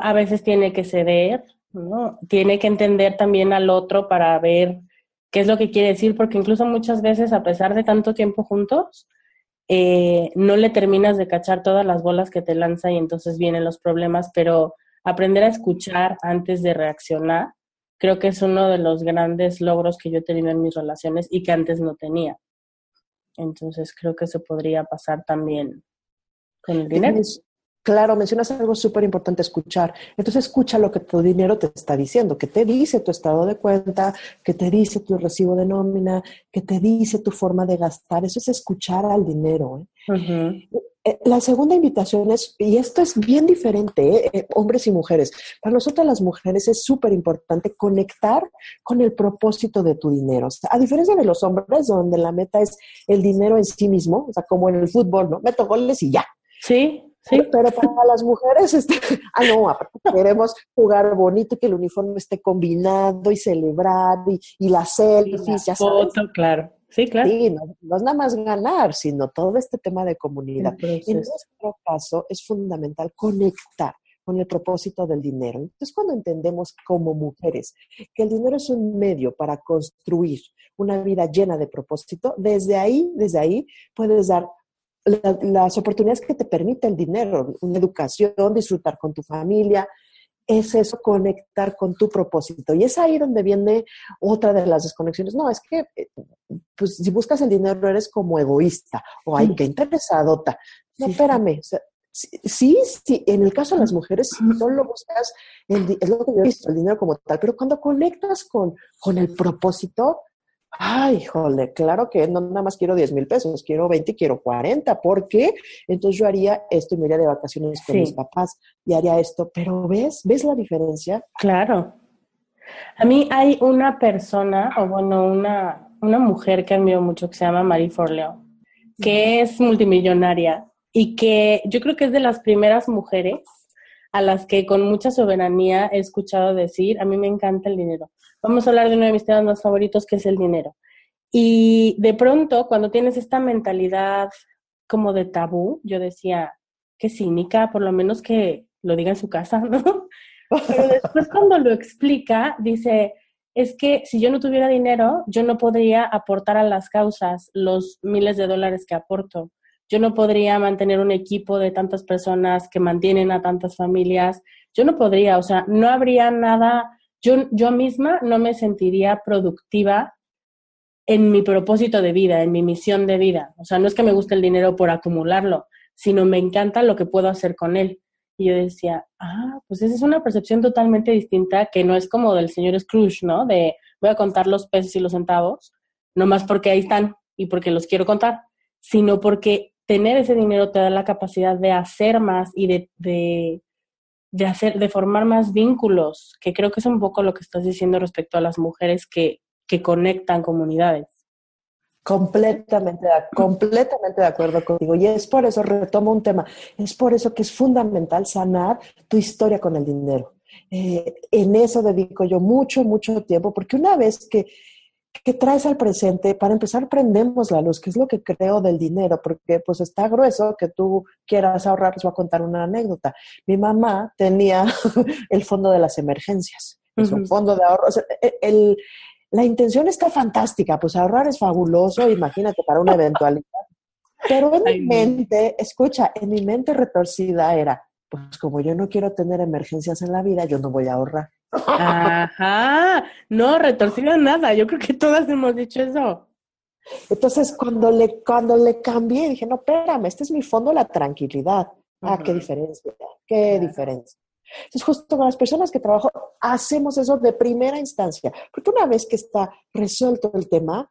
a veces tiene que ceder, ¿no? Tiene que entender también al otro para ver qué es lo que quiere decir, porque incluso muchas veces, a pesar de tanto tiempo juntos, eh, no le terminas de cachar todas las bolas que te lanza y entonces vienen los problemas, pero aprender a escuchar antes de reaccionar, creo que es uno de los grandes logros que yo he tenido en mis relaciones y que antes no tenía. Entonces creo que eso podría pasar también con el dinero. Claro, mencionas algo súper importante, escuchar. Entonces escucha lo que tu dinero te está diciendo, que te dice tu estado de cuenta, que te dice tu recibo de nómina, que te dice tu forma de gastar. Eso es escuchar al dinero. ¿eh? Eh, la segunda invitación es, y esto es bien diferente, ¿eh? hombres y mujeres. Para nosotras las mujeres es súper importante conectar con el propósito de tu dinero. a diferencia de los hombres, donde la meta es el dinero en sí mismo, o sea, como en el fútbol, ¿no? Meto goles y ya. Sí, Sí. Pero para las mujeres, este, ah, no, queremos jugar bonito y que el uniforme esté combinado y celebrar y, y las selfies, ya sabes. Foto, claro. Sí, claro. Sí, no, es nada más ganar, sino todo este tema de comunidad. En nuestro caso es fundamental conectar con el propósito del dinero. Entonces, cuando entendemos como mujeres que el dinero es un medio para construir una vida llena de propósito, desde ahí, desde ahí puedes dar las oportunidades que te permite el dinero, una educación, disfrutar con tu familia, es eso, conectar con tu propósito. Y es ahí donde viene otra de las desconexiones. No, es que, eh, pues, si buscas el dinero eres como egoísta o hay que interesadota. No, espérame. sí, sí, en el caso de las mujeres, solo buscas, el, es lo que yo he visto, el dinero como tal, pero cuando conectas con, con el propósito, Ay, jole, claro que no nada más quiero 10 mil pesos, quiero 20, quiero 40. ¿Por qué? Entonces yo haría esto y me iría de vacaciones con mis papás y haría esto. Pero ¿ves? ¿Ves la diferencia? Claro. A mí hay una persona, o bueno, una, una mujer que admiro mucho que se llama Marie Forleo, que es multimillonaria y que yo creo que es de las primeras mujeres a las que con mucha soberanía he escuchado decir, a mí me encanta el dinero. Vamos a hablar de uno de mis temas más favoritos, que es el dinero. Y de pronto, cuando tienes esta mentalidad como de tabú, yo decía, qué cínica, por lo menos que lo diga en su casa, ¿no? Pero después cuando lo explica, dice, es que si yo no tuviera dinero, yo no podría aportar a las causas los miles de dólares que aporto yo no podría mantener un equipo de tantas personas que mantienen a tantas familias, yo no podría, o sea, no habría nada, yo, yo misma no me sentiría productiva en mi propósito de vida, en mi misión de vida. O sea, no es que me guste el dinero por acumularlo, sino me encanta lo que puedo hacer con él. Y yo decía, ah, pues esa es una percepción totalmente distinta que no es como del señor Scrooge, ¿no? De voy a contar los pesos y los centavos, no más porque ahí están y porque los quiero contar, sino porque tener ese dinero te da la capacidad de hacer más y de, hacer, de formar más vínculos, que creo que es un poco lo que estás diciendo respecto a las mujeres que, que conectan comunidades. Completamente, completamente de acuerdo contigo. Y es por eso, retomo un tema, es por eso que es fundamental sanar tu historia con el dinero. Eh, en eso dedico yo mucho, mucho tiempo, porque una vez que ¿Qué traes al presente? Para empezar, prendemos la luz, que es lo que creo del dinero, porque pues está grueso que tú quieras ahorrar. Les voy a contar una anécdota. Mi mamá tenía el fondo de las emergencias, es un fondo de ahorro. E, la intención está fantástica, pues ahorrar es fabuloso, imagínate, para una eventualidad. Pero en mi mente, escucha, en mi mente retorcida era, pues como yo no quiero tener emergencias en la vida, yo no voy a ahorrar. Ajá, no, retorcida nada, yo creo que todas hemos dicho eso. Entonces, cuando le, cuando le cambié, dije, no, espérame, este es mi fondo, la tranquilidad. Ah, qué diferencia, qué diferencia. Entonces, justo con las personas que trabajo, hacemos eso de primera instancia, porque una vez que está resuelto el tema,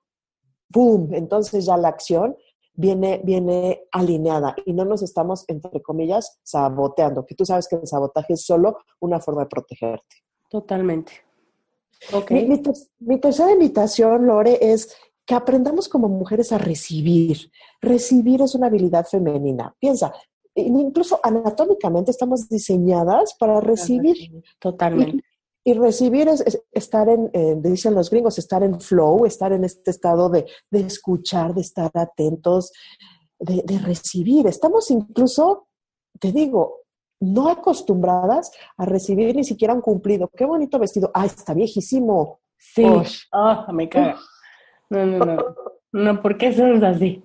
¡pum! Entonces ya la acción viene, viene alineada y no nos estamos, entre comillas, saboteando, que tú sabes que el sabotaje es solo una forma de protegerte. Totalmente. Okay. Mi, mi, tercera invitación, Lore, es que aprendamos como mujeres a recibir. Recibir es una habilidad femenina. Piensa, incluso anatómicamente estamos diseñadas para recibir. Totalmente. Y, recibir es, estar en, eh, dicen los gringos, estar en flow, estar en este estado de, de escuchar, de estar atentos, de, de recibir. Estamos incluso, te digo, no acostumbradas a recibir ni siquiera un cumplido. Qué bonito vestido. Ah, está viejísimo. Sí. Oh, me caga. No, no, no. No, ¿por qué somos así?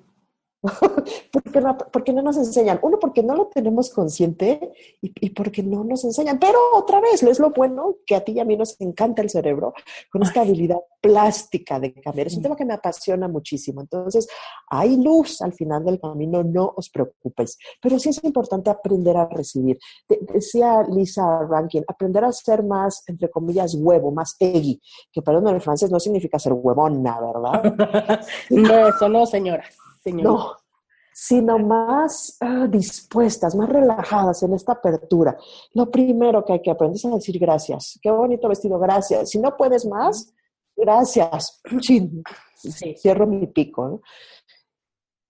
porque, no, porque no nos enseñan. Uno, porque no lo tenemos consciente y, y, porque no nos enseñan. Pero otra vez, es lo bueno que a ti y a mí nos encanta el cerebro con esta habilidad plástica de cambiar. Es un tema que me apasiona muchísimo. Entonces, hay luz al final del camino, no os preocupéis. Pero sí es importante aprender a recibir. De, decía Lisa Rankin, aprender a ser más, entre comillas, huevo, más eggy, que perdón, en el francés no significa ser huevona, ¿verdad? no, eso no, señoras. No, sino más uh, dispuestas, más relajadas en esta apertura. Lo primero que hay que aprender es a decir gracias. Qué bonito vestido, gracias. Si no puedes más, gracias. Sí. Cierro mi pico. ¿no?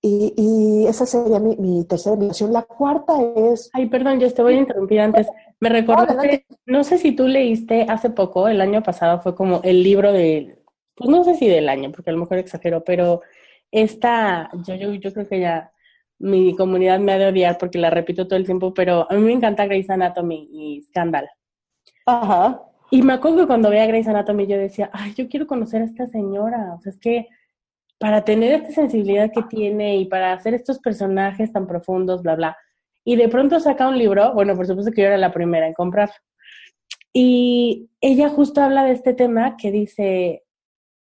Y, y, esa sería mi, mi, tercera invitación. La cuarta es... Ay, perdón, yo te voy a interrumpir antes. Me recordaste, no sé si tú leíste hace poco, el año pasado fue como el libro de, pues no sé si del año, porque a lo mejor exagero, pero esta, yo, yo, yo creo que ya mi comunidad me ha de odiar porque la repito todo el tiempo, pero a mí me encanta Grey's Anatomy y Scandal. Ajá. Y me acuerdo que cuando veía Grey's Anatomy yo decía, ay, yo quiero conocer a esta señora. O sea, es que para tener esta sensibilidad que tiene y para hacer estos personajes tan profundos, bla, bla. Y de pronto saca un libro, bueno, por supuesto que yo era la primera en comprar. Y ella justo habla de este tema que dice,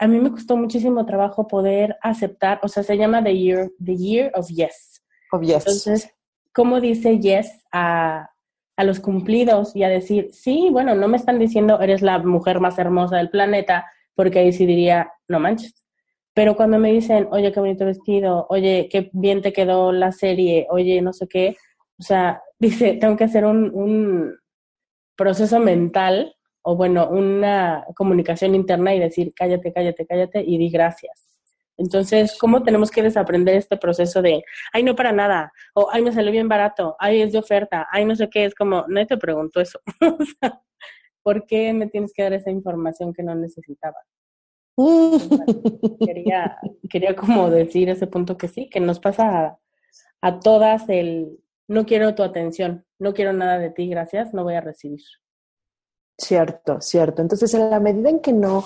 a mí me costó muchísimo trabajo poder aceptar, o sea, se llama The Year, the year of Yes. Of Yes. Entonces, ¿cómo dice Yes a, a los cumplidos y a decir, sí, bueno, no me están diciendo eres la mujer más hermosa del planeta, porque ahí sí diría, no manches. Pero cuando me dicen, oye, qué bonito vestido, oye, qué bien te quedó la serie, oye, no sé qué, o sea, dice, tengo que hacer un, un proceso mental o bueno, una comunicación interna y decir, cállate, cállate, cállate y di gracias. Entonces, ¿cómo tenemos que desaprender este proceso de, ay, no para nada, o ay, me salió bien barato, ay, es de oferta, ay, no sé qué, es como, no te pregunto eso. o sea, ¿por qué me tienes que dar esa información que no necesitaba? quería, quería como decir ese punto que sí, que nos pasa a, a todas el, no quiero tu atención, no quiero nada de ti, gracias, no voy a recibir. Cierto, cierto. Entonces, en la medida en que no,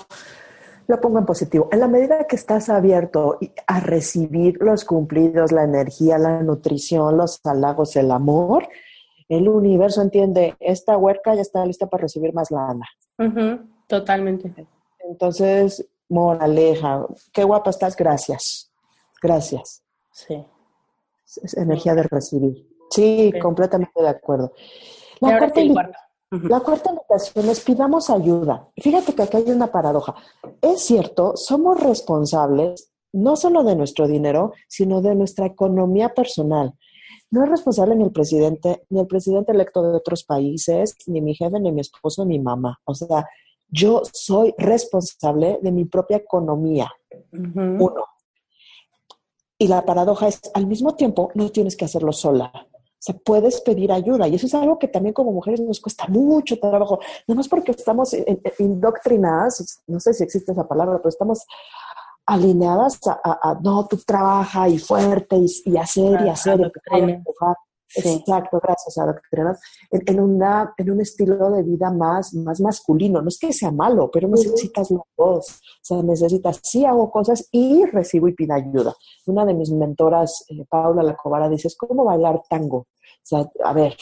lo pongo en positivo, en la medida que estás abierto a recibir los cumplidos, la energía, la nutrición, los halagos, el amor, el universo entiende, esta huerca ya está lista para recibir más lana. Totalmente. Entonces, moraleja, qué guapa estás, gracias. Gracias. Sí. Es energía de recibir. Sí, sí. completamente de acuerdo. La cuarto. La cuarta invitación es pidamos ayuda. Fíjate que aquí hay una paradoja. Es cierto, somos responsables no solo de nuestro dinero, sino de nuestra economía personal. No es responsable ni el presidente, ni el presidente electo de otros países, ni mi jefe, ni mi esposo, ni mi mamá. O sea, yo soy responsable de mi propia economía. Uh -huh. Uno. Y la paradoja es, al mismo tiempo, no tienes que hacerlo sola. Sea, puedes pedir ayuda. Y eso es algo que también como mujeres nos cuesta mucho trabajo. Nada más porque estamos indoctrinadas, no sé si existe esa palabra, pero estamos alineadas a, a, a no, tú trabaja y fuerte y, y hacer y hacer. Y empujar. Sí. Exacto, gracias a doctrinas, en, en, una, en un estilo de vida más, más masculino. No es que sea malo, pero necesitas los dos. O sea, necesitas, sí hago cosas y recibo y pido ayuda. Una de mis mentoras, eh, Paula Lacobara, dice, es como bailar tango. O sea, a ver,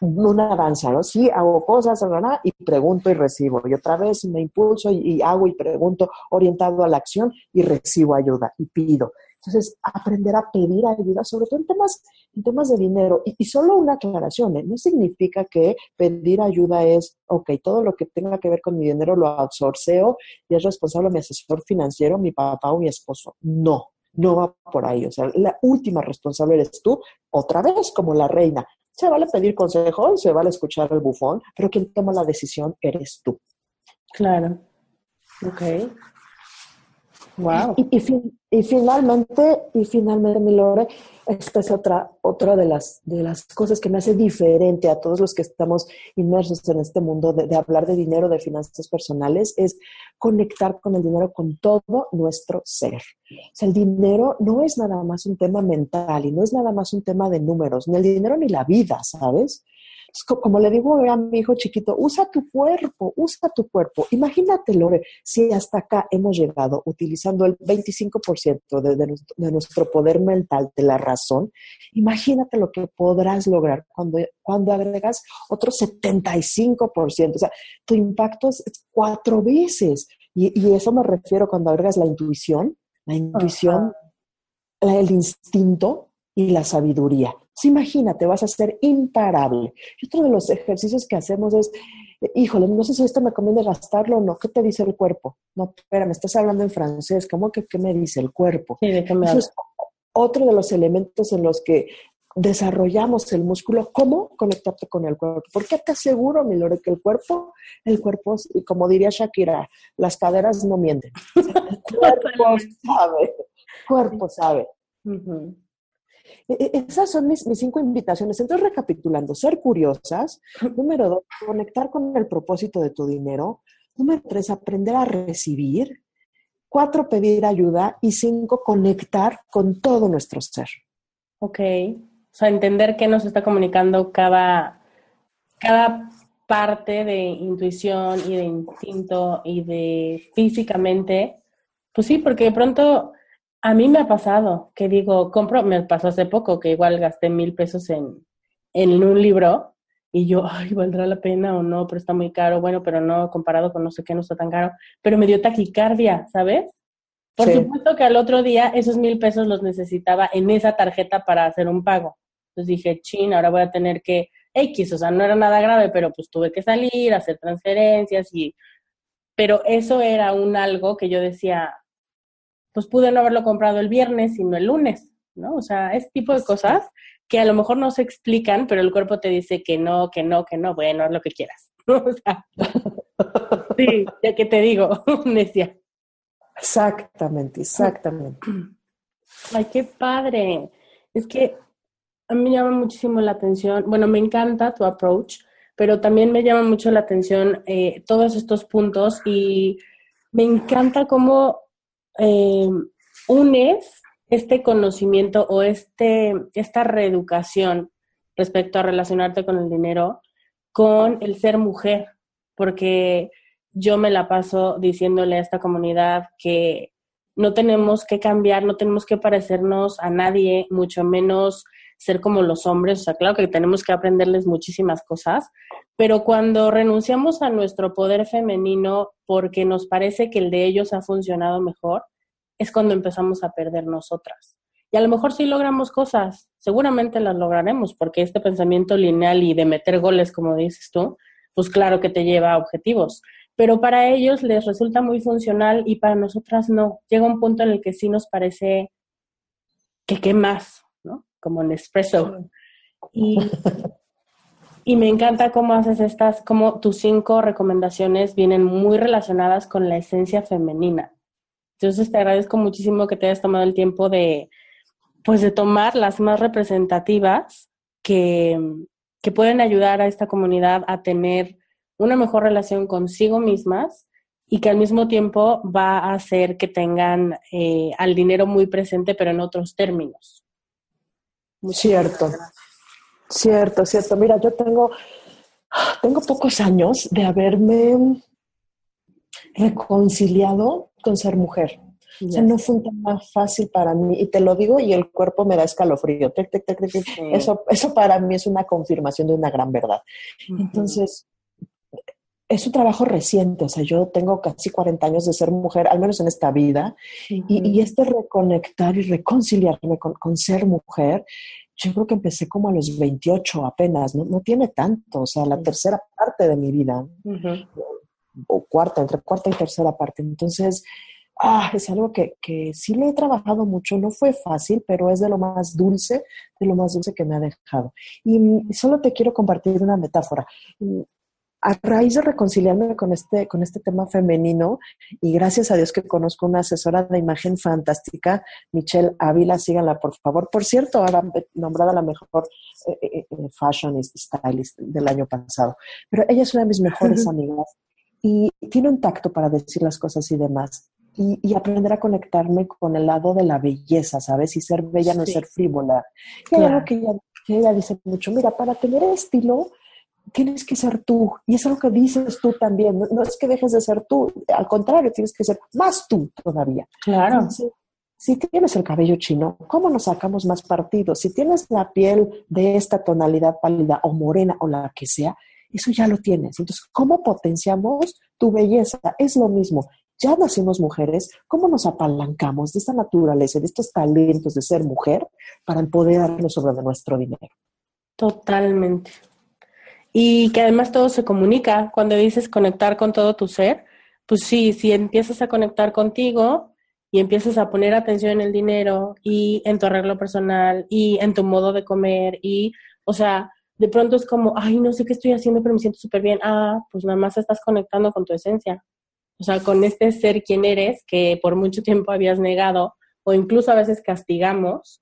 una danza, ¿no? Sí, hago cosas, y pregunto y recibo. Y otra vez me impulso y, y hago y pregunto orientado a la acción y recibo ayuda y pido Entonces, aprender a pedir ayuda, sobre todo en temas, en temas de dinero. Y, solo una aclaración, ¿eh? no significa que pedir ayuda es, ok, todo lo que tenga que ver con mi dinero lo absorceo y es responsable mi asesor financiero, mi papá o mi esposo. No, no va por ahí. O sea, la última responsable eres tú, otra vez como la reina. Se vale pedir consejo, se vale escuchar al bufón, pero quien toma la decisión eres tú. Claro. Ok. Wow. Y, y, finalmente, y finalmente, mi Lore, esta es otra, otra de, las, de las cosas que me hace diferente a todos los que estamos inmersos en este mundo de, de, hablar de dinero, de finanzas personales, es conectar con el dinero con todo nuestro ser. O sea, el dinero no es nada más un tema mental y no es nada más un tema de números, ni el dinero ni la vida, ¿sabes? Como le digo a mi hijo chiquito, usa tu cuerpo, usa tu cuerpo. Imagínate, Lore, si hasta acá hemos llegado utilizando el 25% de, de, nuestro poder mental, de la razón, imagínate lo que podrás lograr cuando, cuando agregas otro 75%. O sea, tu impacto es cuatro veces. Y, y eso me refiero cuando agregas la intuición, la intuición, el instinto y la sabiduría imagínate, vas a ser imparable. Y otro de los ejercicios que hacemos es, híjole, no sé si esto me conviene gastarlo o no. ¿Qué te dice el cuerpo? No, espera, me estás hablando en francés. ¿Cómo que qué me dice el cuerpo? Sí, ¿de qué me es otro de los elementos en los que desarrollamos el músculo, ¿cómo conectarte con el cuerpo? Porque te aseguro, mi Lore, que el cuerpo, el cuerpo, como diría Shakira, las caderas no mienten. El cuerpo sabe, el cuerpo sabe. Esas son mis, cinco invitaciones. Entonces, recapitulando, ser curiosas. Número dos, conectar con el propósito de tu dinero. Número tres, aprender a recibir. Cuatro, pedir ayuda. Y cinco, conectar con todo nuestro ser. Ok. O sea, entender qué nos está comunicando cada, cada parte de intuición y de instinto y de físicamente. Pues sí, porque de pronto a mí me ha pasado que digo, compro, me pasó hace poco que igual gasté mil pesos en, en un libro y yo, ay, ¿valdrá la pena o no? Pero está muy caro, bueno, pero no, comparado con no sé qué, no está tan caro, pero me dio taquicardia, ¿sabes? Por supuesto que al otro día esos mil pesos los necesitaba en esa tarjeta para hacer un pago. Entonces dije, chin, ahora voy a tener que X, o sea, no era nada grave, pero pues tuve que salir, hacer transferencias y... Pero eso era un algo que yo decía, pues pude no haberlo comprado el viernes, sino el lunes, ¿no? O sea, ese tipo de cosas que a lo mejor no se explican, pero el cuerpo te dice que no, que no, que no, bueno, haz lo que quieras. O sea, sí, ya que te digo, necia. Exactamente, exactamente. Ay, qué padre. Es que a mí me llama muchísimo la atención, bueno, me encanta tu approach, pero también me llama mucho la atención eh, todos estos puntos y me encanta cómo eh, unes este conocimiento o este, esta reeducación respecto a relacionarte con el dinero con el ser mujer, porque yo me la paso diciéndole a esta comunidad que no tenemos que cambiar, no tenemos que parecernos a nadie, mucho menos ser como los hombres, o sea, claro que tenemos que aprenderles muchísimas cosas, pero cuando renunciamos a nuestro poder femenino porque nos parece que el de ellos ha funcionado mejor, es cuando empezamos a perder nosotras. Y a lo mejor sí logramos cosas, seguramente las lograremos, porque este pensamiento lineal y de meter goles, como dices tú, pues claro que te lleva a objetivos. Pero para ellos les resulta muy funcional y para nosotras no. Llega un punto en el que sí nos parece que qué más. Como en espresso. Y, y me encanta cómo haces estas, como tus cinco recomendaciones vienen muy relacionadas con la esencia femenina. Entonces te agradezco muchísimo que te hayas tomado el tiempo de, pues, de tomar las más representativas que, que pueden ayudar a esta comunidad a tener una mejor relación consigo mismas y que al mismo tiempo va a hacer que tengan eh, al dinero muy presente, pero en otros términos. Cierto, cierto, cierto. Mira, yo tengo, tengo pocos años de haberme reconciliado con ser mujer. O sea, no fue un tema fácil para mí. Y te lo digo y el cuerpo me da escalofrío. Eso, eso para mí es una confirmación de una gran verdad. Entonces, es un trabajo reciente, o sea, yo tengo casi 40 años de ser mujer, al menos en esta vida, y, y, este reconectar y reconciliarme con, con, ser mujer, yo creo que empecé como a los 28 apenas, no, no tiene tanto, o sea, la tercera parte de mi vida, o cuarta, entre cuarta y tercera parte. Entonces, ah, es algo que, que sí le he trabajado mucho, no fue fácil, pero es de lo más dulce, de lo más dulce que me ha dejado. Y solo te quiero compartir una metáfora a raíz de reconciliarme con este, con este tema femenino, y gracias a Dios que conozco una asesora de imagen fantástica, Michelle Ávila, síganla por favor. Por cierto, ahora nombrada la mejor eh, eh, eh, fashion stylist del año pasado. Pero ella es una de mis mejores amigas y tiene un tacto para decir las cosas y demás. Y, aprender a conectarme con el lado de la belleza, ¿sabes? Y ser bella no es ser frívola. Y hay algo que ella, que ella dice mucho, mira, para tener estilo, tienes que ser tú. Y es algo que dices tú también. No, es que dejes de ser tú, al contrario, tienes que ser más tú todavía. Claro. si tienes el cabello chino, ¿cómo nos sacamos más partido? Si tienes la piel de esta tonalidad pálida o morena o la que sea, eso ya lo tienes. Entonces, ¿cómo potenciamos tu belleza? Es lo mismo. Ya nacimos mujeres, ¿cómo nos apalancamos de esta naturaleza, de estos talentos de ser mujer para empoderarnos sobre nuestro dinero? Totalmente y que además todo se comunica. Cuando dices conectar con todo tu ser, pues sí, si empiezas a conectar contigo y empiezas a poner atención en el dinero y en tu arreglo personal y en tu modo de comer y, o sea, de pronto es como, ay, no sé qué estoy haciendo, pero me siento súper bien. Ah, pues nada más estás conectando con tu esencia. O sea, con este ser quien eres que por mucho tiempo habías negado o incluso a veces castigamos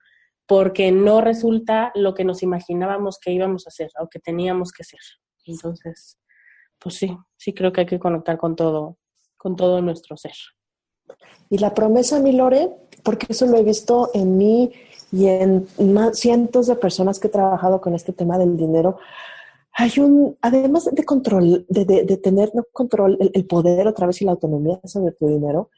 porque no resulta lo que nos imaginábamos que íbamos a hacer o que teníamos que ser. Entonces, pues sí, sí creo que hay que conectar con todo, con todo nuestro ser. Y la promesa, mi Lore, porque eso lo he visto en mí y en cientos de personas que he trabajado con este tema del dinero, hay un, además de control, de, de, tener no control, el, el, poder otra vez y la autonomía sobre tu dinero,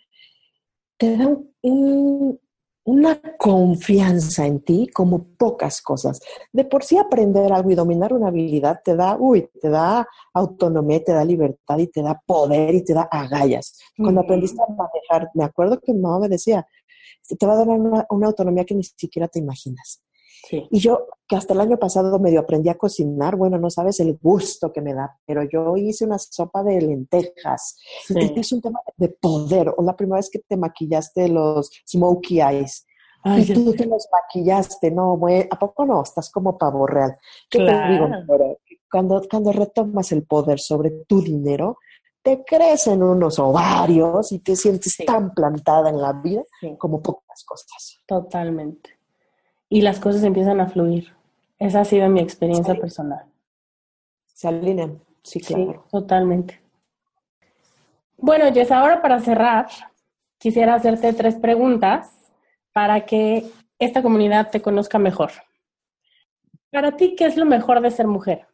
te dan un, una confianza en ti como pocas cosas. De por sí aprender algo y dominar una habilidad te da, uy, te da autonomía, te da libertad y te da poder y te da agallas. Cuando aprendiste a manejar, me acuerdo que mi mamá me decía, te va a dar una, una autonomía que ni siquiera te imaginas. Y yo, que hasta el año pasado medio aprendí a cocinar, bueno, no sabes el gusto que me da, pero yo hice una sopa de lentejas. Es un tema de poder. O la primera vez que te maquillaste los smokey eyes. y tú te los maquillaste, no, ¿a poco no? Estás como pavo real. ¿Qué te digo? cuando, cuando retomas el poder sobre tu dinero, te crecen unos ovarios y te sientes tan plantada en la vida como pocas cosas. Totalmente y las cosas empiezan a fluir. Esa ha sido mi experiencia personal. Se alinean, sí, claro. totalmente. Bueno, Jess, ahora para cerrar, quisiera hacerte tres preguntas para que esta comunidad te conozca mejor. Para ti, ¿qué es lo mejor de ser mujer?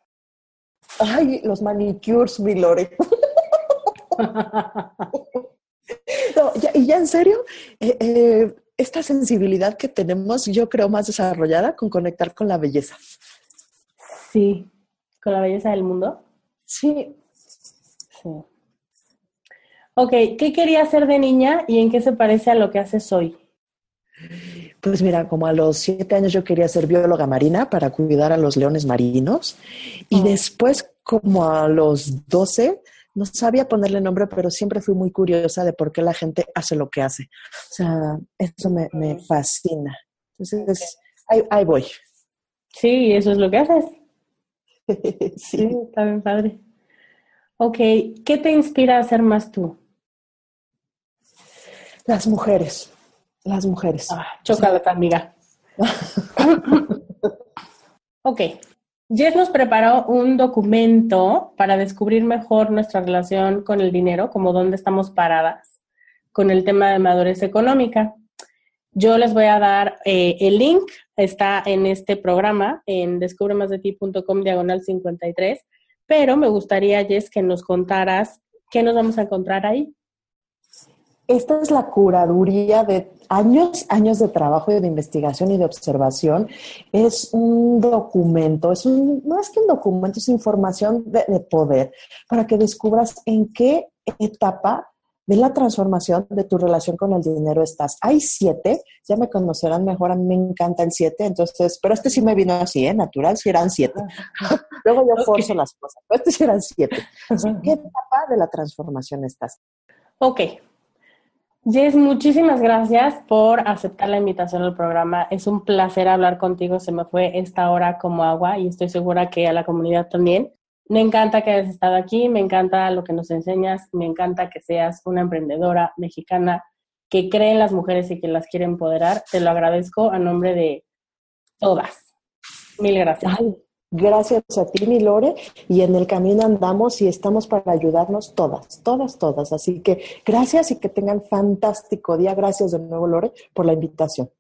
Ay, los manicures, mi Lore. y ya en serio, eh, eh, esta sensibilidad que tenemos, yo creo, más desarrollada con conectar con la belleza. Sí, con la belleza del mundo. Sí. Sí. Ok, ¿qué quería hacer de niña y en qué se parece a lo que haces hoy? Pues mira, como a los siete años yo quería ser bióloga marina para cuidar a los leones marinos y oh. después como a los doce no sabía ponerle nombre, pero siempre fui muy curiosa de por qué la gente hace lo que hace. O sea, eso me, fascina. Entonces, ahí, voy. Sí, eso es lo que haces. sí. está bien padre. Ok, ¿qué te inspira a ser más tú? Las mujeres, las mujeres. Ah, chocada, amiga. ok, Jess nos preparó un documento para descubrir mejor nuestra relación con el dinero, como dónde estamos paradas con el tema de madurez económica. Yo les voy a dar eh, el link, está en este programa, en descubremasdeti.com diagonal 53, pero me gustaría, Jess, que nos contaras qué nos vamos a encontrar ahí. esta es la curaduría de años, años de trabajo y de investigación y de observación. Es un documento, es un, no es que un documento, es información de, de poder para que descubras en qué etapa de la transformación de tu relación con el dinero estás. Hay siete, ya me conocerán mejor, a mí me encanta el siete, entonces, pero este sí me vino así, ¿eh? Natural, si eran siete. Luego yo forzo las cosas, pero este sí eran siete. ¿En qué etapa de la transformación estás? Ok. Jess, muchísimas gracias por aceptar la invitación al programa. Es un placer hablar contigo. Se me fue esta hora como agua y estoy segura que a la comunidad también. Me encanta que hayas estado aquí, me encanta lo que nos enseñas, me encanta que seas una emprendedora mexicana que cree en las mujeres y que las quiere empoderar. Te lo agradezco a nombre de todas. Mil gracias. Gracias a ti, mi Lore, y en el camino andamos y estamos para ayudarnos todas, todas, todas. Así que gracias y que tengan fantástico día. Gracias de nuevo, Lore, por la invitación.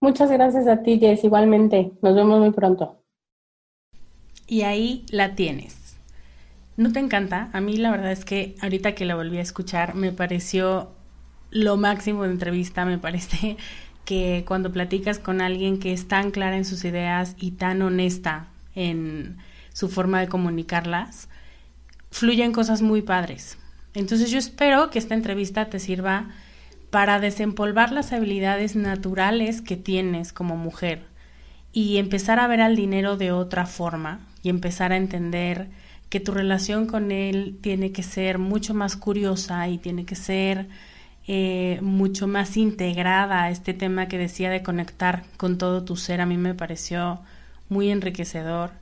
Muchas gracias a ti, Jess. Igualmente. Nos vemos muy pronto. Y ahí la tienes. ¿No te encanta? A mí la verdad es que ahorita que la volví a escuchar me pareció lo máximo de entrevista, me parece que cuando platicas con alguien que es tan clara en sus ideas y tan honesta en su forma de comunicarlas, fluyen cosas muy padres. Entonces yo espero que esta entrevista te sirva para desempolvar las habilidades naturales que tienes como mujer y empezar a ver al dinero de otra forma, y empezar a entender que tu relación con él tiene que ser mucho más curiosa y tiene que ser eh, mucho más integrada a este tema que decía de conectar con todo tu ser. A mí me pareció muy enriquecedor.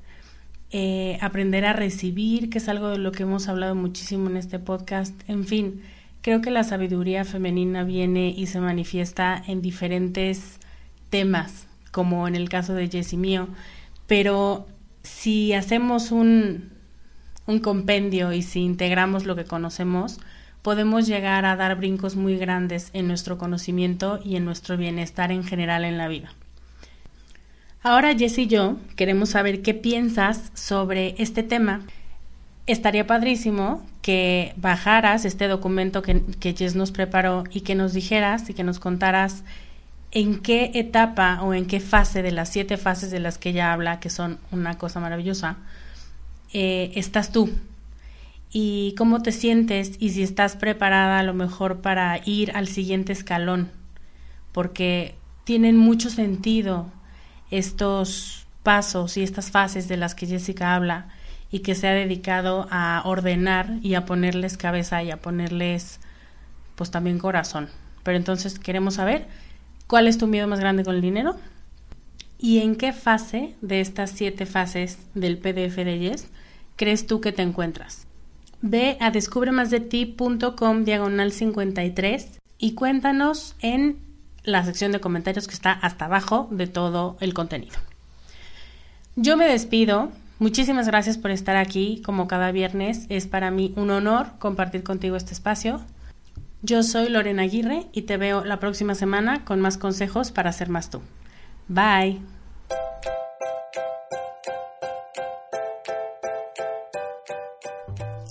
Eh, aprender a recibir, que es algo de lo que hemos hablado muchísimo en este podcast. En fin, creo que la sabiduría femenina viene y se manifiesta en diferentes temas, como en el caso de Jessie mío, pero si hacemos un, un compendio y si integramos lo que conocemos, podemos llegar a dar brincos muy grandes en nuestro conocimiento y en nuestro bienestar en general en la vida. Ahora Jess y yo queremos saber qué piensas sobre este tema. Estaría padrísimo que bajaras este documento que, que Jess nos preparó y que nos dijeras y que nos contaras en qué etapa o en qué fase de las siete fases de las que ella habla, que son una cosa maravillosa, eh, estás tú y cómo te sientes y si estás preparada a lo mejor para ir al siguiente escalón, porque tienen mucho sentido estos pasos y estas fases de las que Jessica habla y que se ha dedicado a ordenar y a ponerles cabeza y a ponerles pues también corazón. Pero entonces queremos saber ¿Cuál es tu miedo más grande con el dinero? ¿Y en qué fase de estas siete fases del PDF de Yes crees tú que te encuentras? Ve a descubremasdeti.com diagonal 53 y cuéntanos en la sección de comentarios que está hasta abajo de todo el contenido. Yo me despido. Muchísimas gracias por estar aquí como cada viernes. Es para mí un honor compartir contigo este espacio. Yo soy Lorena Aguirre y te veo la próxima semana con más consejos para ser más tú. Bye.